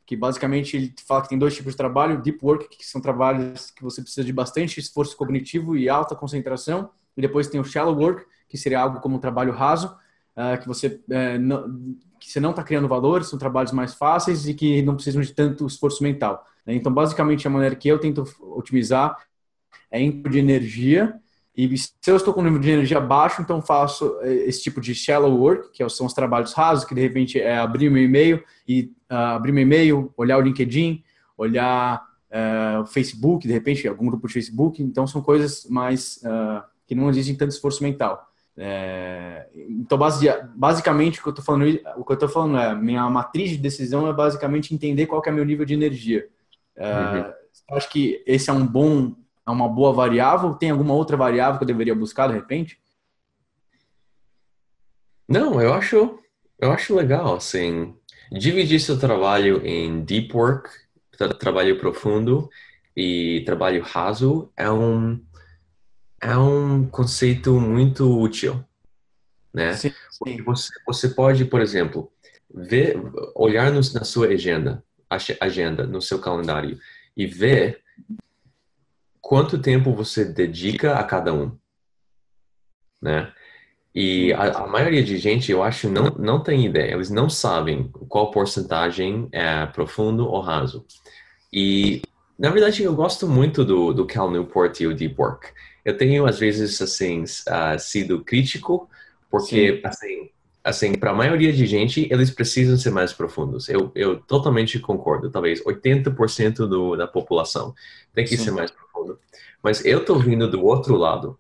que basicamente ele fala que tem dois tipos de trabalho: deep work, que são trabalhos que você precisa de bastante esforço cognitivo e alta concentração, e depois tem o shallow work, que seria algo como um trabalho raso, uh, que você não, que você não está criando valores, são trabalhos mais fáceis e que não precisam de tanto esforço mental. Né? Então, basicamente, a maneira que eu tento otimizar é em de energia. E se eu estou com um nível de energia baixo, então faço eh, esse tipo de shallow work, que são os trabalhos rasos, que de repente é abrir meu e-mail e uh, abrir meu e-mail, olhar o LinkedIn, olhar uh, o Facebook, de repente algum grupo de Facebook. Então são coisas mais uh, que não exigem tanto esforço mental. É, então, basicamente, o que eu estou falando, o que eu tô falando é, minha matriz de decisão é basicamente entender qual é meu nível de energia. É, uhum. Acho que esse é um bom, é uma boa variável. Tem alguma outra variável que eu deveria buscar de repente? Não, eu acho, eu acho legal, assim, dividir seu trabalho em deep work, tra trabalho profundo e trabalho raso é um é um conceito muito útil, né? Sim, sim. Você, você pode, por exemplo, ver, olhar no, na sua agenda, agenda, no seu calendário e ver quanto tempo você dedica a cada um, né? E a, a, maioria de gente, eu acho, não, não tem ideia. Eles não sabem qual porcentagem é profundo ou raso. E, na verdade, eu gosto muito do, do Cal Newport e o Deep Work eu tenho às vezes assim uh, sido crítico porque Sim. assim assim para a maioria de gente eles precisam ser mais profundos eu, eu totalmente concordo talvez 80% do, da população tem que Sim. ser mais profundo mas eu tô vindo do outro lado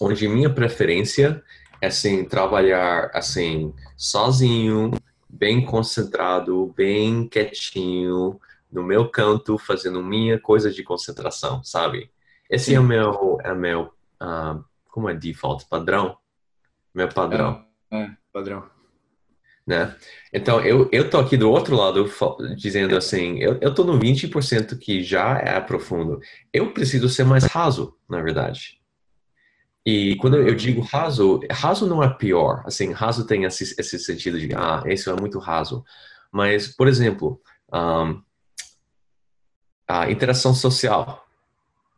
onde minha preferência é assim trabalhar assim sozinho bem concentrado bem quietinho no meu canto fazendo minha coisa de concentração sabe esse Sim. é o meu, é o meu uh, como é default? Padrão? Meu padrão. É, é, padrão. Né? Então, eu, eu tô aqui do outro lado dizendo assim, eu, eu tô no 20% que já é profundo. Eu preciso ser mais raso, na verdade. E quando eu digo raso, raso não é pior. Assim, raso tem esse, esse sentido de, ah, isso é muito raso. Mas, por exemplo, um, a interação social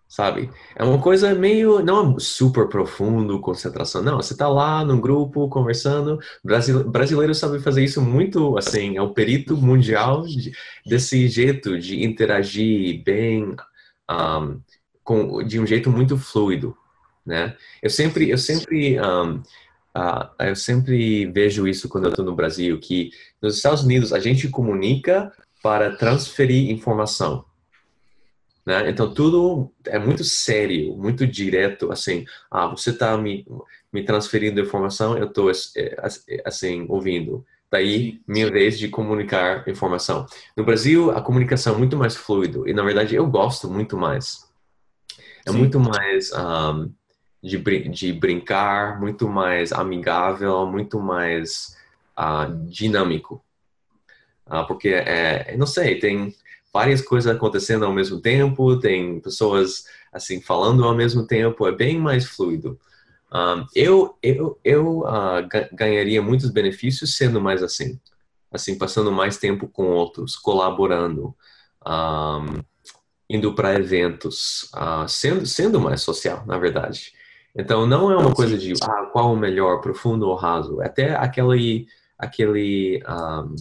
sabe? É uma coisa meio, não super profundo, concentração, não, você tá lá num grupo conversando, Brasil, brasileiro sabe fazer isso muito, assim, é o perito mundial de, desse jeito de interagir bem, um, com, de um jeito muito fluido, né? Eu sempre, eu sempre, um, uh, eu sempre vejo isso quando eu estou no Brasil, que nos Estados Unidos a gente comunica para transferir informação, né? Então, tudo é muito sério, muito direto, assim, ah, você está me, me transferindo informação, eu estou, é, assim, ouvindo. Daí, minha vez de comunicar informação. No Brasil, a comunicação é muito mais fluido, e na verdade eu gosto muito mais. É Sim. muito mais um, de, de brincar, muito mais amigável, muito mais uh, dinâmico. Uh, porque, é, não sei, tem várias coisas acontecendo ao mesmo tempo, tem pessoas assim falando ao mesmo tempo, é bem mais fluido. Um, eu eu, eu uh, ganharia muitos benefícios sendo mais assim, assim passando mais tempo com outros, colaborando, um, indo para eventos, uh, sendo sendo mais social, na verdade. Então não é uma coisa de ah, qual o melhor, profundo ou raso. É até aquele aquele um,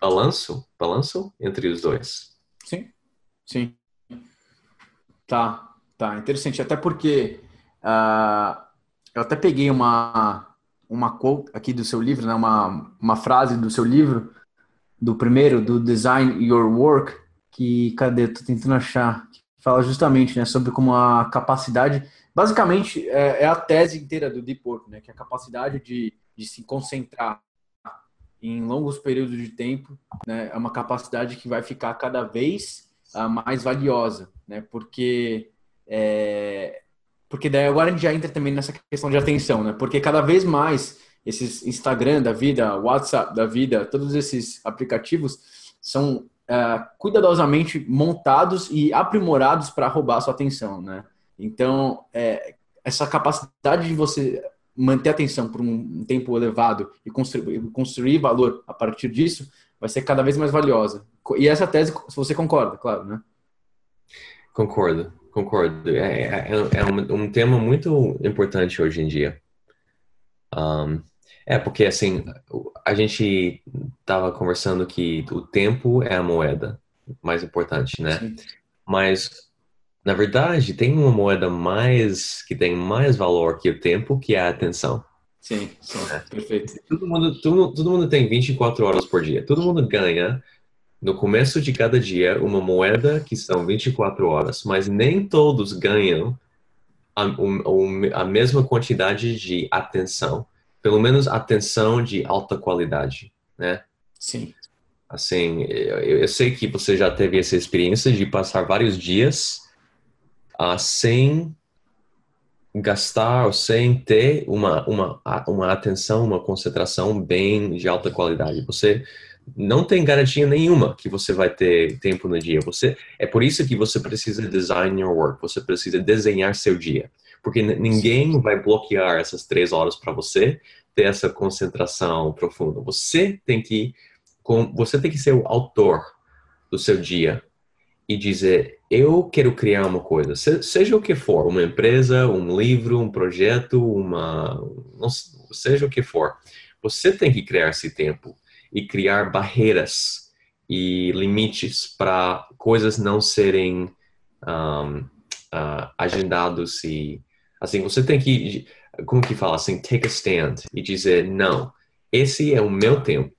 balanço, balanço entre os dois. Sim, sim. Tá, tá interessante. Até porque uh, eu até peguei uma uma quote aqui do seu livro, né? Uma uma frase do seu livro do primeiro do Design Your Work que cadê? Tô tentando achar. Fala justamente, né, sobre como a capacidade Basicamente, é, é, a tese inteira do Deep Work, né? Que é a capacidade de, de se concentrar em longos períodos de tempo né, é uma capacidade que vai ficar cada vez uh, mais valiosa, né? Porque é, porque daí agora a gente já entra também nessa questão de atenção, né? Porque cada vez mais esses Instagram da vida, WhatsApp da vida, todos esses aplicativos são uh, cuidadosamente montados e aprimorados para roubar sua atenção, né? Então, é, essa capacidade de você manter a atenção por um tempo elevado e construir, construir valor a partir disso vai ser cada vez mais valiosa. E essa tese, se você concorda, claro, né? Concordo, concordo. É, é, é um, um, tema muito importante hoje em dia. Um, é porque, assim, a gente estava conversando que o tempo é a moeda mais importante, né? Sim. Mas na verdade, tem uma moeda mais que tem mais valor que o tempo, que é a atenção. Sim, sim é. perfeito. Todo mundo, todo, todo mundo tem 24 horas por dia. Todo mundo ganha no começo de cada dia uma moeda que são 24 horas, mas nem todos ganham a, a mesma quantidade de atenção. Pelo menos atenção de alta qualidade, né? Sim. Assim, eu, eu sei que você já teve essa experiência de passar vários dias uh, sem gastar ou sem ter uma, uma, uma atenção, uma concentração bem de alta qualidade. Você não tem garantia nenhuma que você vai ter tempo no dia. Você é por isso que você precisa design your work. Você precisa desenhar seu dia, porque ninguém vai bloquear essas três horas para você ter essa concentração profunda. Você tem que você tem que ser o autor do seu dia e dizer eu quero criar uma coisa, seja o que for, uma empresa, um livro, um projeto, uma, seja o que for, você tem que criar esse tempo e criar barreiras e limites para coisas não serem um, uh, agendados e assim você tem que como que fala assim take a stand e dizer não esse é o meu tempo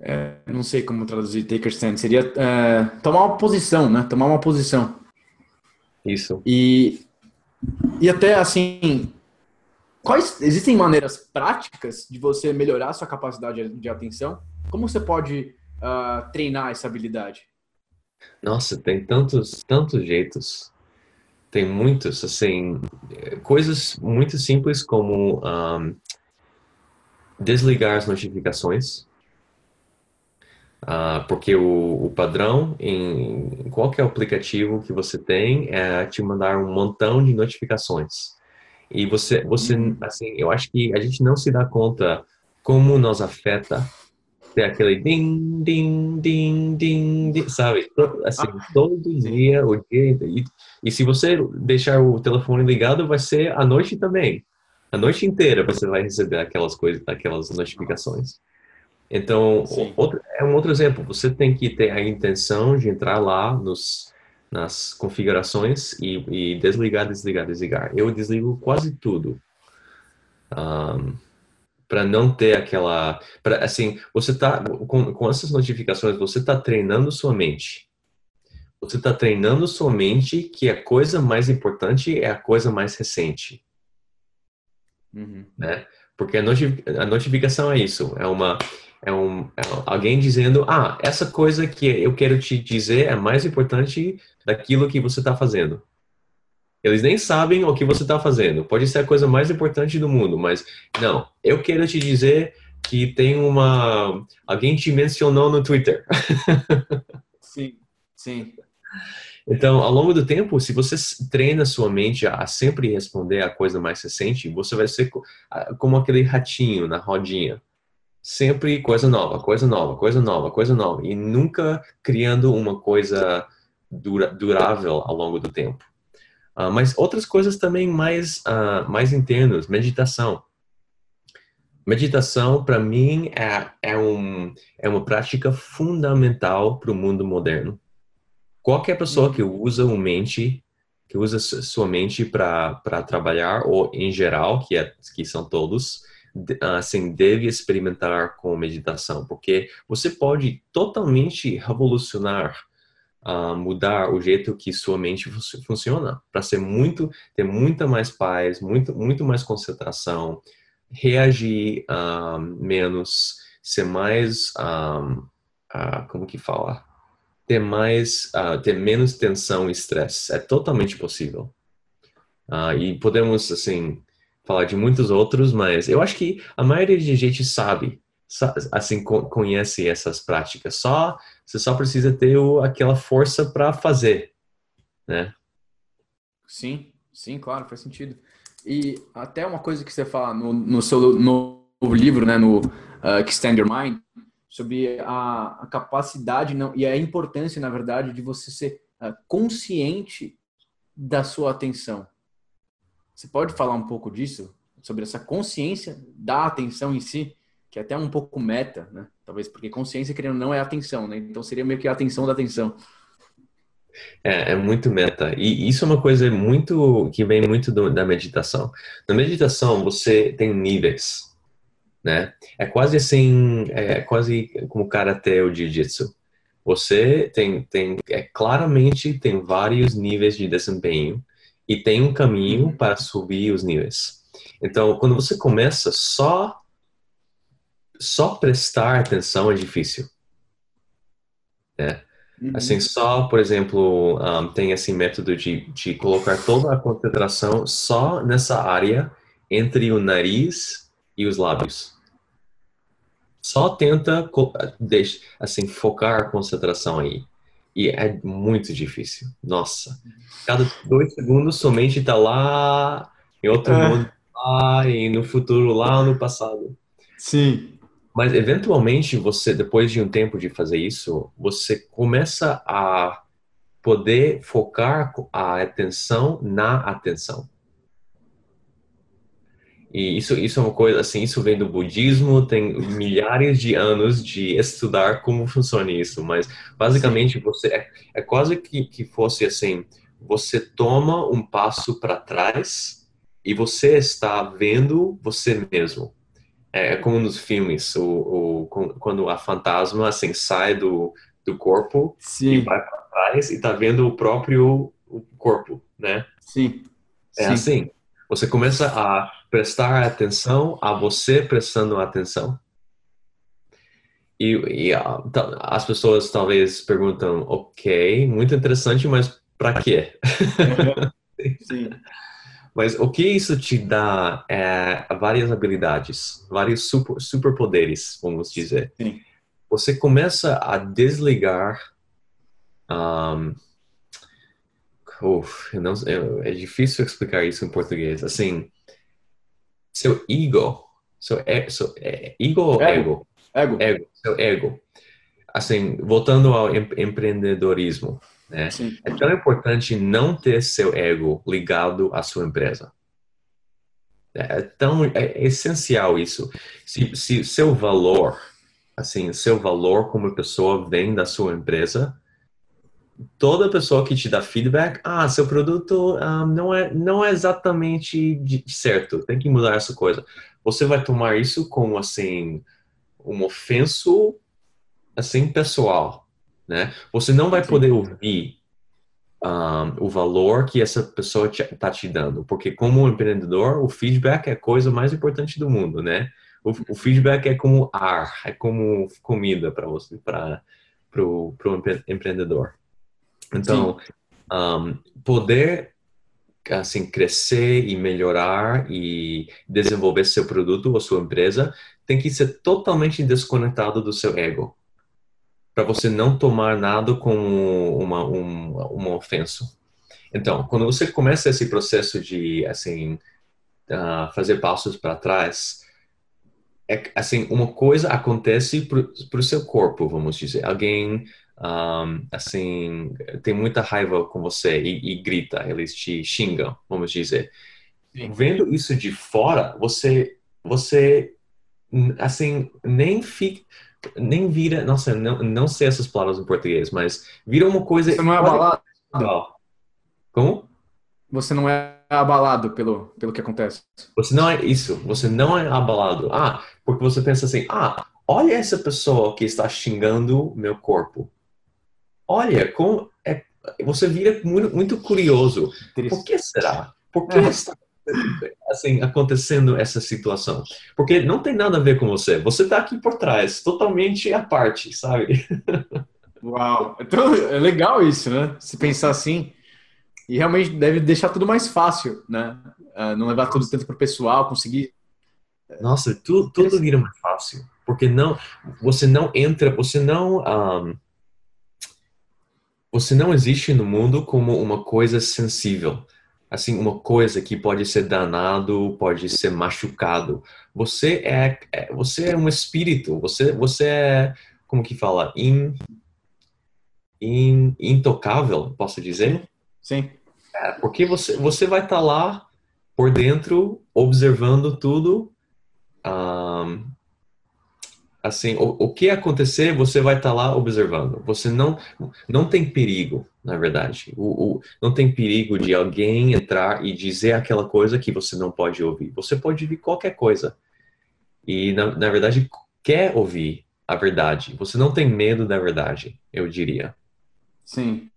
é, não sei como traduzir take a stand, seria é, tomar uma posição, né? Tomar uma posição. Isso. E, e até assim, quais existem maneiras práticas de você melhorar sua capacidade de atenção? Como você pode uh, treinar essa habilidade? Nossa, tem tantos, tantos jeitos. Tem muitos, assim, coisas muito simples como um, desligar as notificações Uh, porque o, o, padrão em qualquer aplicativo que você tem é te mandar um montão de notificações. E você, você, uhum. assim, eu acho que a gente não se dá conta como nos afeta ter aquele ding, ding, ding, ding, ding sabe? Assim, ah, todo dia, o dia. E, e se você deixar o telefone ligado, vai ser a noite também. A noite inteira você vai receber aquelas coisas, aquelas notificações. Então, outro, é um outro exemplo. Você tem que ter a intenção de entrar lá nos, nas configurações e, e desligar, desligar, desligar. Eu desligo quase tudo. Um, para não ter aquela. Pra, assim, você tá. Com, com essas notificações, você está treinando sua mente. Você está treinando sua mente que a coisa mais importante é a coisa mais recente. Uhum. Né? Porque a, a notificação é isso. É uma é, um, é alguém dizendo, ah, essa coisa que eu quero te dizer é mais importante daquilo que você está fazendo. Eles nem sabem o que você está fazendo. Pode ser a coisa mais importante do mundo, mas não. Eu quero te dizer que tem uma. Alguém te mencionou no Twitter. (laughs) sim, sim. Então, ao longo do tempo, se você treina sua mente a sempre responder a coisa mais recente, você vai ser como aquele ratinho na rodinha sempre coisa nova, coisa nova, coisa nova, coisa nova, e nunca criando uma coisa dura, durável ao longo do tempo. Uh, mas outras coisas também mais, uh, mais internas, meditação. Meditação, para mim, é, é, um, é uma prática fundamental para o mundo moderno. Qualquer pessoa que usa uma mente, que usa sua mente para trabalhar, ou em geral, que, é, que são todos, assim, deve experimentar com meditação, porque você pode totalmente revolucionar uh, mudar o jeito que sua mente funciona, para ser muito, ter muita mais paz, muito, muito mais concentração, reagir ah, menos, ser mais, um, uh, como que fala? Ter mais, uh, ter menos tensão e estresse. É totalmente possível. e podemos, assim, falar de muitos outros, mas eu acho que a maioria de gente sabe assim conhece essas práticas. Só você só precisa ter o, aquela força para fazer, né? Sim, sim, claro, faz sentido. E até uma coisa que você fala no, no seu novo livro, né, no uh, Extend Your Mind, sobre a, a, capacidade não, e a importância, na verdade, de você ser uh, consciente da sua atenção. Você pode falar um pouco disso? Sobre essa consciência da atenção em si? que é até um pouco meta, né? Talvez porque consciência, querendo não, é atenção, né? Então seria meio que a atenção da atenção. É, é muito meta. E isso é uma coisa muito que vem muito do, da meditação. Na meditação, você tem níveis, né? É quase assim, é quase como karatê ou jiu-jitsu. Você tem, tem, é, claramente tem vários níveis de desempenho e tem um caminho para subir os níveis. Então, quando você começa só só prestar atenção é difícil. Né? Uhum. Assim, só, por exemplo, um, tem esse método de, de colocar toda a concentração só nessa área entre o nariz e os lábios. Só tenta, deixa, assim, focar a concentração aí. E é muito difícil. Nossa. Cada dois segundos somente está lá, em outro é. mundo lá, e no futuro lá, no passado. Sim. Mas eventualmente você, depois de um tempo de fazer isso, você começa a poder focar a atenção na atenção. E isso, isso é uma coisa assim, isso vem do budismo, tem milhares de anos de estudar como funciona isso, mas basicamente Sim. você é, é quase que, que fosse assim, você toma um passo para trás e você está vendo você mesmo. É, é como nos filmes, o, o, quando a fantasma assim, sai do, do corpo Sim. e vai para trás e tá vendo o próprio corpo, né? Sim. É Sim. assim. Você começa a prestar atenção a você prestando atenção. E, e as pessoas talvez perguntam, ok, muito interessante, mas para quê? (laughs) Sim. Mas o que isso te dá é várias habilidades, vários super, superpoderes, vamos dizer. Sim. Você começa a desligar. Um, uf, não, é difícil explicar isso em português. Assim, seu ego, seu, seu é, ego ou ego? Ego. Ego. Seu ego. Assim, voltando ao empreendedorismo né? É tão importante não ter seu ego ligado à sua empresa. É tão é essencial isso. Se, se seu valor, assim, seu valor como pessoa vem da sua empresa, toda pessoa que te dá feedback, ah, seu produto um, ah, não é não é exatamente certo, tem que mudar essa coisa. Você vai tomar isso como assim um ofenso assim pessoal, né? Você não vai poder ouvir um, o valor que essa pessoa está te, te dando, porque como empreendedor, o feedback é a coisa mais importante do mundo, né? O, o feedback é como ar, é como comida para você, para o empreendedor. Então, um, poder assim crescer e melhorar e desenvolver seu produto ou sua empresa tem que ser totalmente desconectado do seu ego para você não tomar nada como uma, uma, uma ofensa. Então, quando você começa esse processo de, assim, uh, fazer passos para trás, é, assim, uma coisa acontece para o seu corpo, vamos dizer. Alguém um, assim, tem muita raiva com você e, e, grita, eles te xingam, vamos dizer. Sim. Vendo isso de fora, você, você, assim, nem fica, nem vira, nossa, não, não sei essas palavras em português, mas vira uma coisa. Você não é abalado? Como? Você não é abalado pelo, pelo que acontece. Você não é isso, você não é abalado. Ah, porque você pensa assim, ah, olha essa pessoa que está xingando meu corpo olha, como é, você vira muito, muito curioso. Triste. Por que será? Por que é. está assim, acontecendo essa situação? Porque não tem nada a ver com você. Você está aqui por trás, totalmente à parte, sabe? Uau! Então, é legal isso, né? Se pensar assim. E realmente deve deixar tudo mais fácil, né? Uh, não levar tudo tanto para o pessoal, conseguir. Nossa, tudo, tudo vira mais fácil. Porque não, você não entra, você não. Um, você não existe no mundo como uma coisa sensível. Assim, uma coisa que pode ser danado, pode ser machucado. Você é, é você é um espírito. Você, você é, como que fala? In, in, intocável, posso dizer? Sim. É, porque você, você vai estar tá lá por dentro, observando tudo, um, assim, o, o que acontecer, você vai estar tá lá observando. Você não não tem perigo, na verdade. O, o, não tem perigo de alguém entrar e dizer aquela coisa que você não pode ouvir. Você pode ouvir qualquer coisa. E, na, na verdade, quer ouvir a verdade. Você não tem medo da verdade, eu diria. Sim.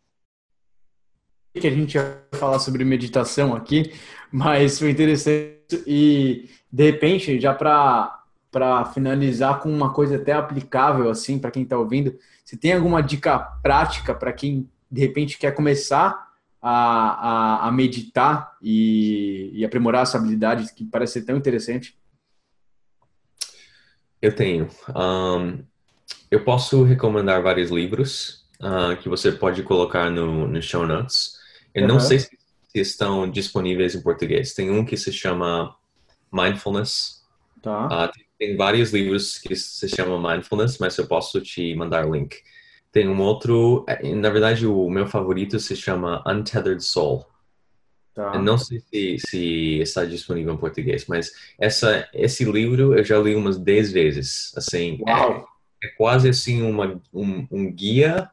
Que a gente ia falar sobre meditação aqui, mas foi interessante e de repente já para para finalizar com uma coisa até aplicável assim para quem está ouvindo, se tem alguma dica prática para quem de repente quer começar a, a, a meditar e, e, aprimorar essa habilidade que parece ser tão interessante? Eu tenho. Um, eu posso recomendar vários livros uh, que você pode colocar no, no show notes. Eu uhum. não sei se estão disponíveis em português. Tem um que se chama Mindfulness. Tá. Uh, tem vários livros que se chamam Mindfulness, mas eu posso te mandar o link. Tem um outro, é, na verdade, o meu favorito se chama Untethered Soul. Tá. Eu não sei se, se, está disponível em português, mas essa, esse livro eu já li umas 10 vezes. Assim, é, é, quase assim uma, um, um guia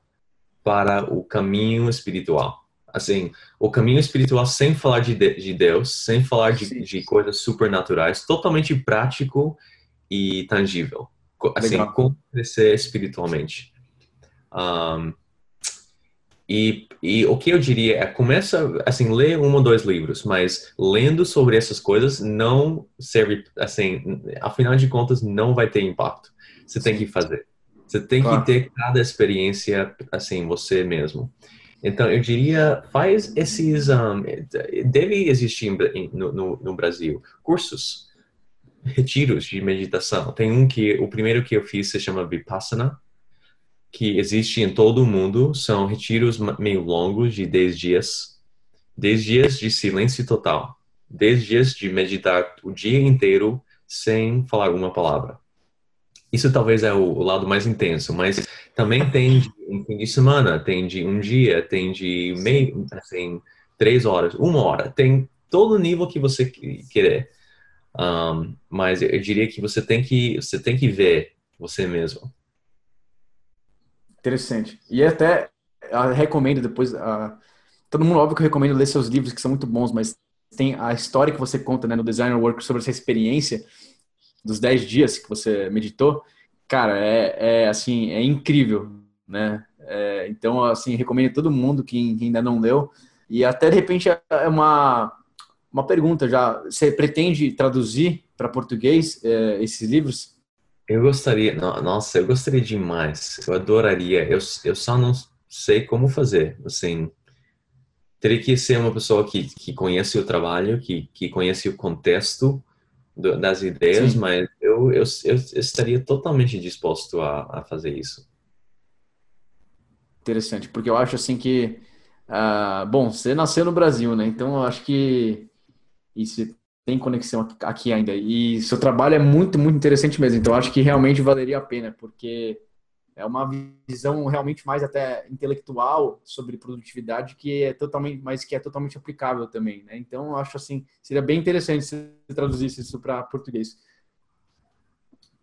para o caminho espiritual assim, o caminho espiritual sem falar de, de Deus, sem falar de, de coisas supernaturais, totalmente prático e tangível. Assim, Legal. como crescer espiritualmente. Um, e, e, o que eu diria é começa assim lê um ou dois livros, mas lendo sobre essas coisas não serve assim, afinal de contas não vai ter impacto. Você tem que fazer. Você tem claro. que ter cada experiência assim você mesmo. Então eu diria faz esses um, deve existir no, no, no Brasil cursos retiros de meditação. Tem um que, o primeiro que eu fiz se chama Vipassana, que existe em todo o mundo. São retiros meio longos, de 10 dias. 10 dias de silêncio total. 10 dias de meditar o dia inteiro sem falar uma palavra. Isso talvez é o, lado mais intenso, mas também tem de um fim de semana, tem de um dia, tem de meio, assim, três horas, uma hora, tem todo o nível que você querer. Um, mas eu diria que você tem que você tem que ver você mesmo. Interessante. E até recomendo depois uh, todo mundo óbvio que eu recomendo ler seus livros que são muito bons, mas tem a história que você conta né, no Designer Work sobre essa experiência dos 10 dias que você meditou, cara, é, é assim, é incrível, né? É, então, assim, recomendo a todo mundo que ainda não leu e até de repente é uma uma pergunta já. Você pretende traduzir para português é, esses livros? Eu gostaria, nossa, eu gostaria demais. Eu adoraria. Eu, eu só não sei como fazer. Assim, teria que ser uma pessoa que, que conhece o trabalho, que, que conhece o contexto do, das ideias, Sim. mas eu, eu, eu, estaria totalmente disposto a, a fazer isso. Interessante, porque eu acho assim que, uh, bom, você nasceu no Brasil, né? Então eu acho que e se tem conexão aqui ainda. E seu trabalho é muito, muito interessante mesmo. Então, acho que realmente valeria a pena, porque é uma visão realmente mais até intelectual sobre produtividade que é totalmente, mas que é totalmente aplicável também, né? Então, eu acho assim, seria bem interessante se traduzisse isso para português.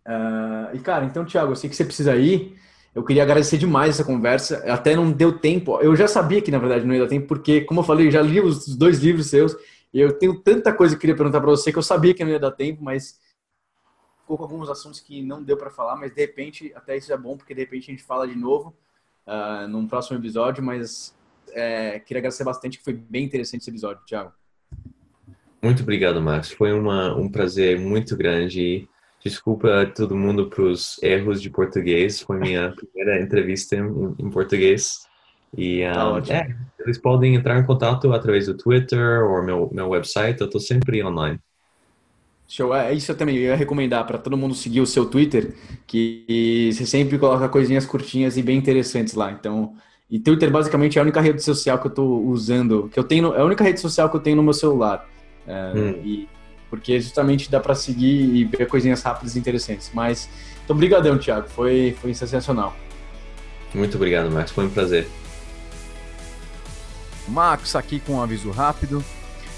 Uh, e cara, então, Thiago, eu sei que você precisa ir. Eu queria agradecer demais essa conversa. Até não deu tempo. Eu já sabia que na verdade não ia dar tempo, porque, como eu falei, já li os dois livros seus. E eu tenho tanta coisa que eu queria perguntar para você que eu sabia que não ia dar tempo, mas ficou com alguns assuntos que não deu para falar, mas de repente, até isso é bom, porque de repente a gente fala de novo uh, num próximo episódio, mas é, queria agradecer bastante, que foi bem interessante esse episódio, Thiago. Muito obrigado, Max. Foi uma, um prazer muito grande. Desculpa a todo mundo pelos erros de português. Foi minha (laughs) primeira entrevista em, em português. E um, tá é, eles podem entrar em contato através do Twitter ou meu, meu website. Eu estou sempre online. Show. É isso eu também ia recomendar para todo mundo seguir o seu Twitter, que você sempre coloca coisinhas curtinhas e bem interessantes lá. Então, e Twitter basicamente é a única rede social que eu estou usando, que eu tenho, é a única rede social que eu tenho no meu celular. É, hum. e, porque justamente dá para seguir e ver coisinhas rápidas e interessantes. Mas, então, brigadão, Thiago. Foi, foi sensacional. Muito obrigado, Max. Foi um prazer. Max aqui com um aviso rápido.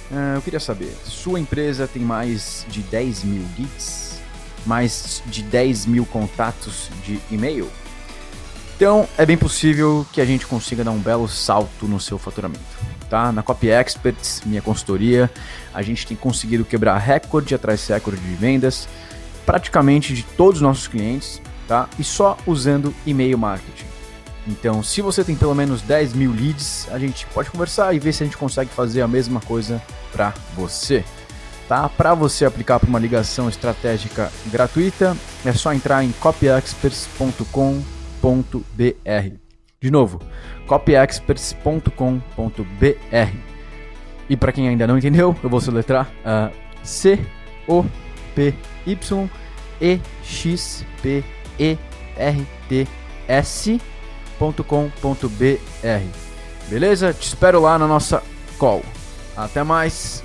Uh, eu queria saber, sua empresa tem mais de 10 mil leads? Mais de 10 mil contatos de e-mail? Então, é bem possível que a gente consiga dar um belo salto no seu faturamento. Tá? Na Copy Experts, minha consultoria, a gente tem conseguido quebrar recorde atrás de recorde de vendas, praticamente de todos os nossos clientes, tá? e só usando e-mail marketing. Então, se você tem pelo menos 10 mil leads, a gente pode conversar e ver se a gente consegue fazer a mesma coisa para você. Tá? Para você aplicar para uma ligação estratégica gratuita, é só entrar em copyexperts.com.br. De novo, copyexperts.com.br. E para quem ainda não entendeu, eu vou soletrar uh, C Com.br Beleza? Te espero lá na nossa call. Até mais.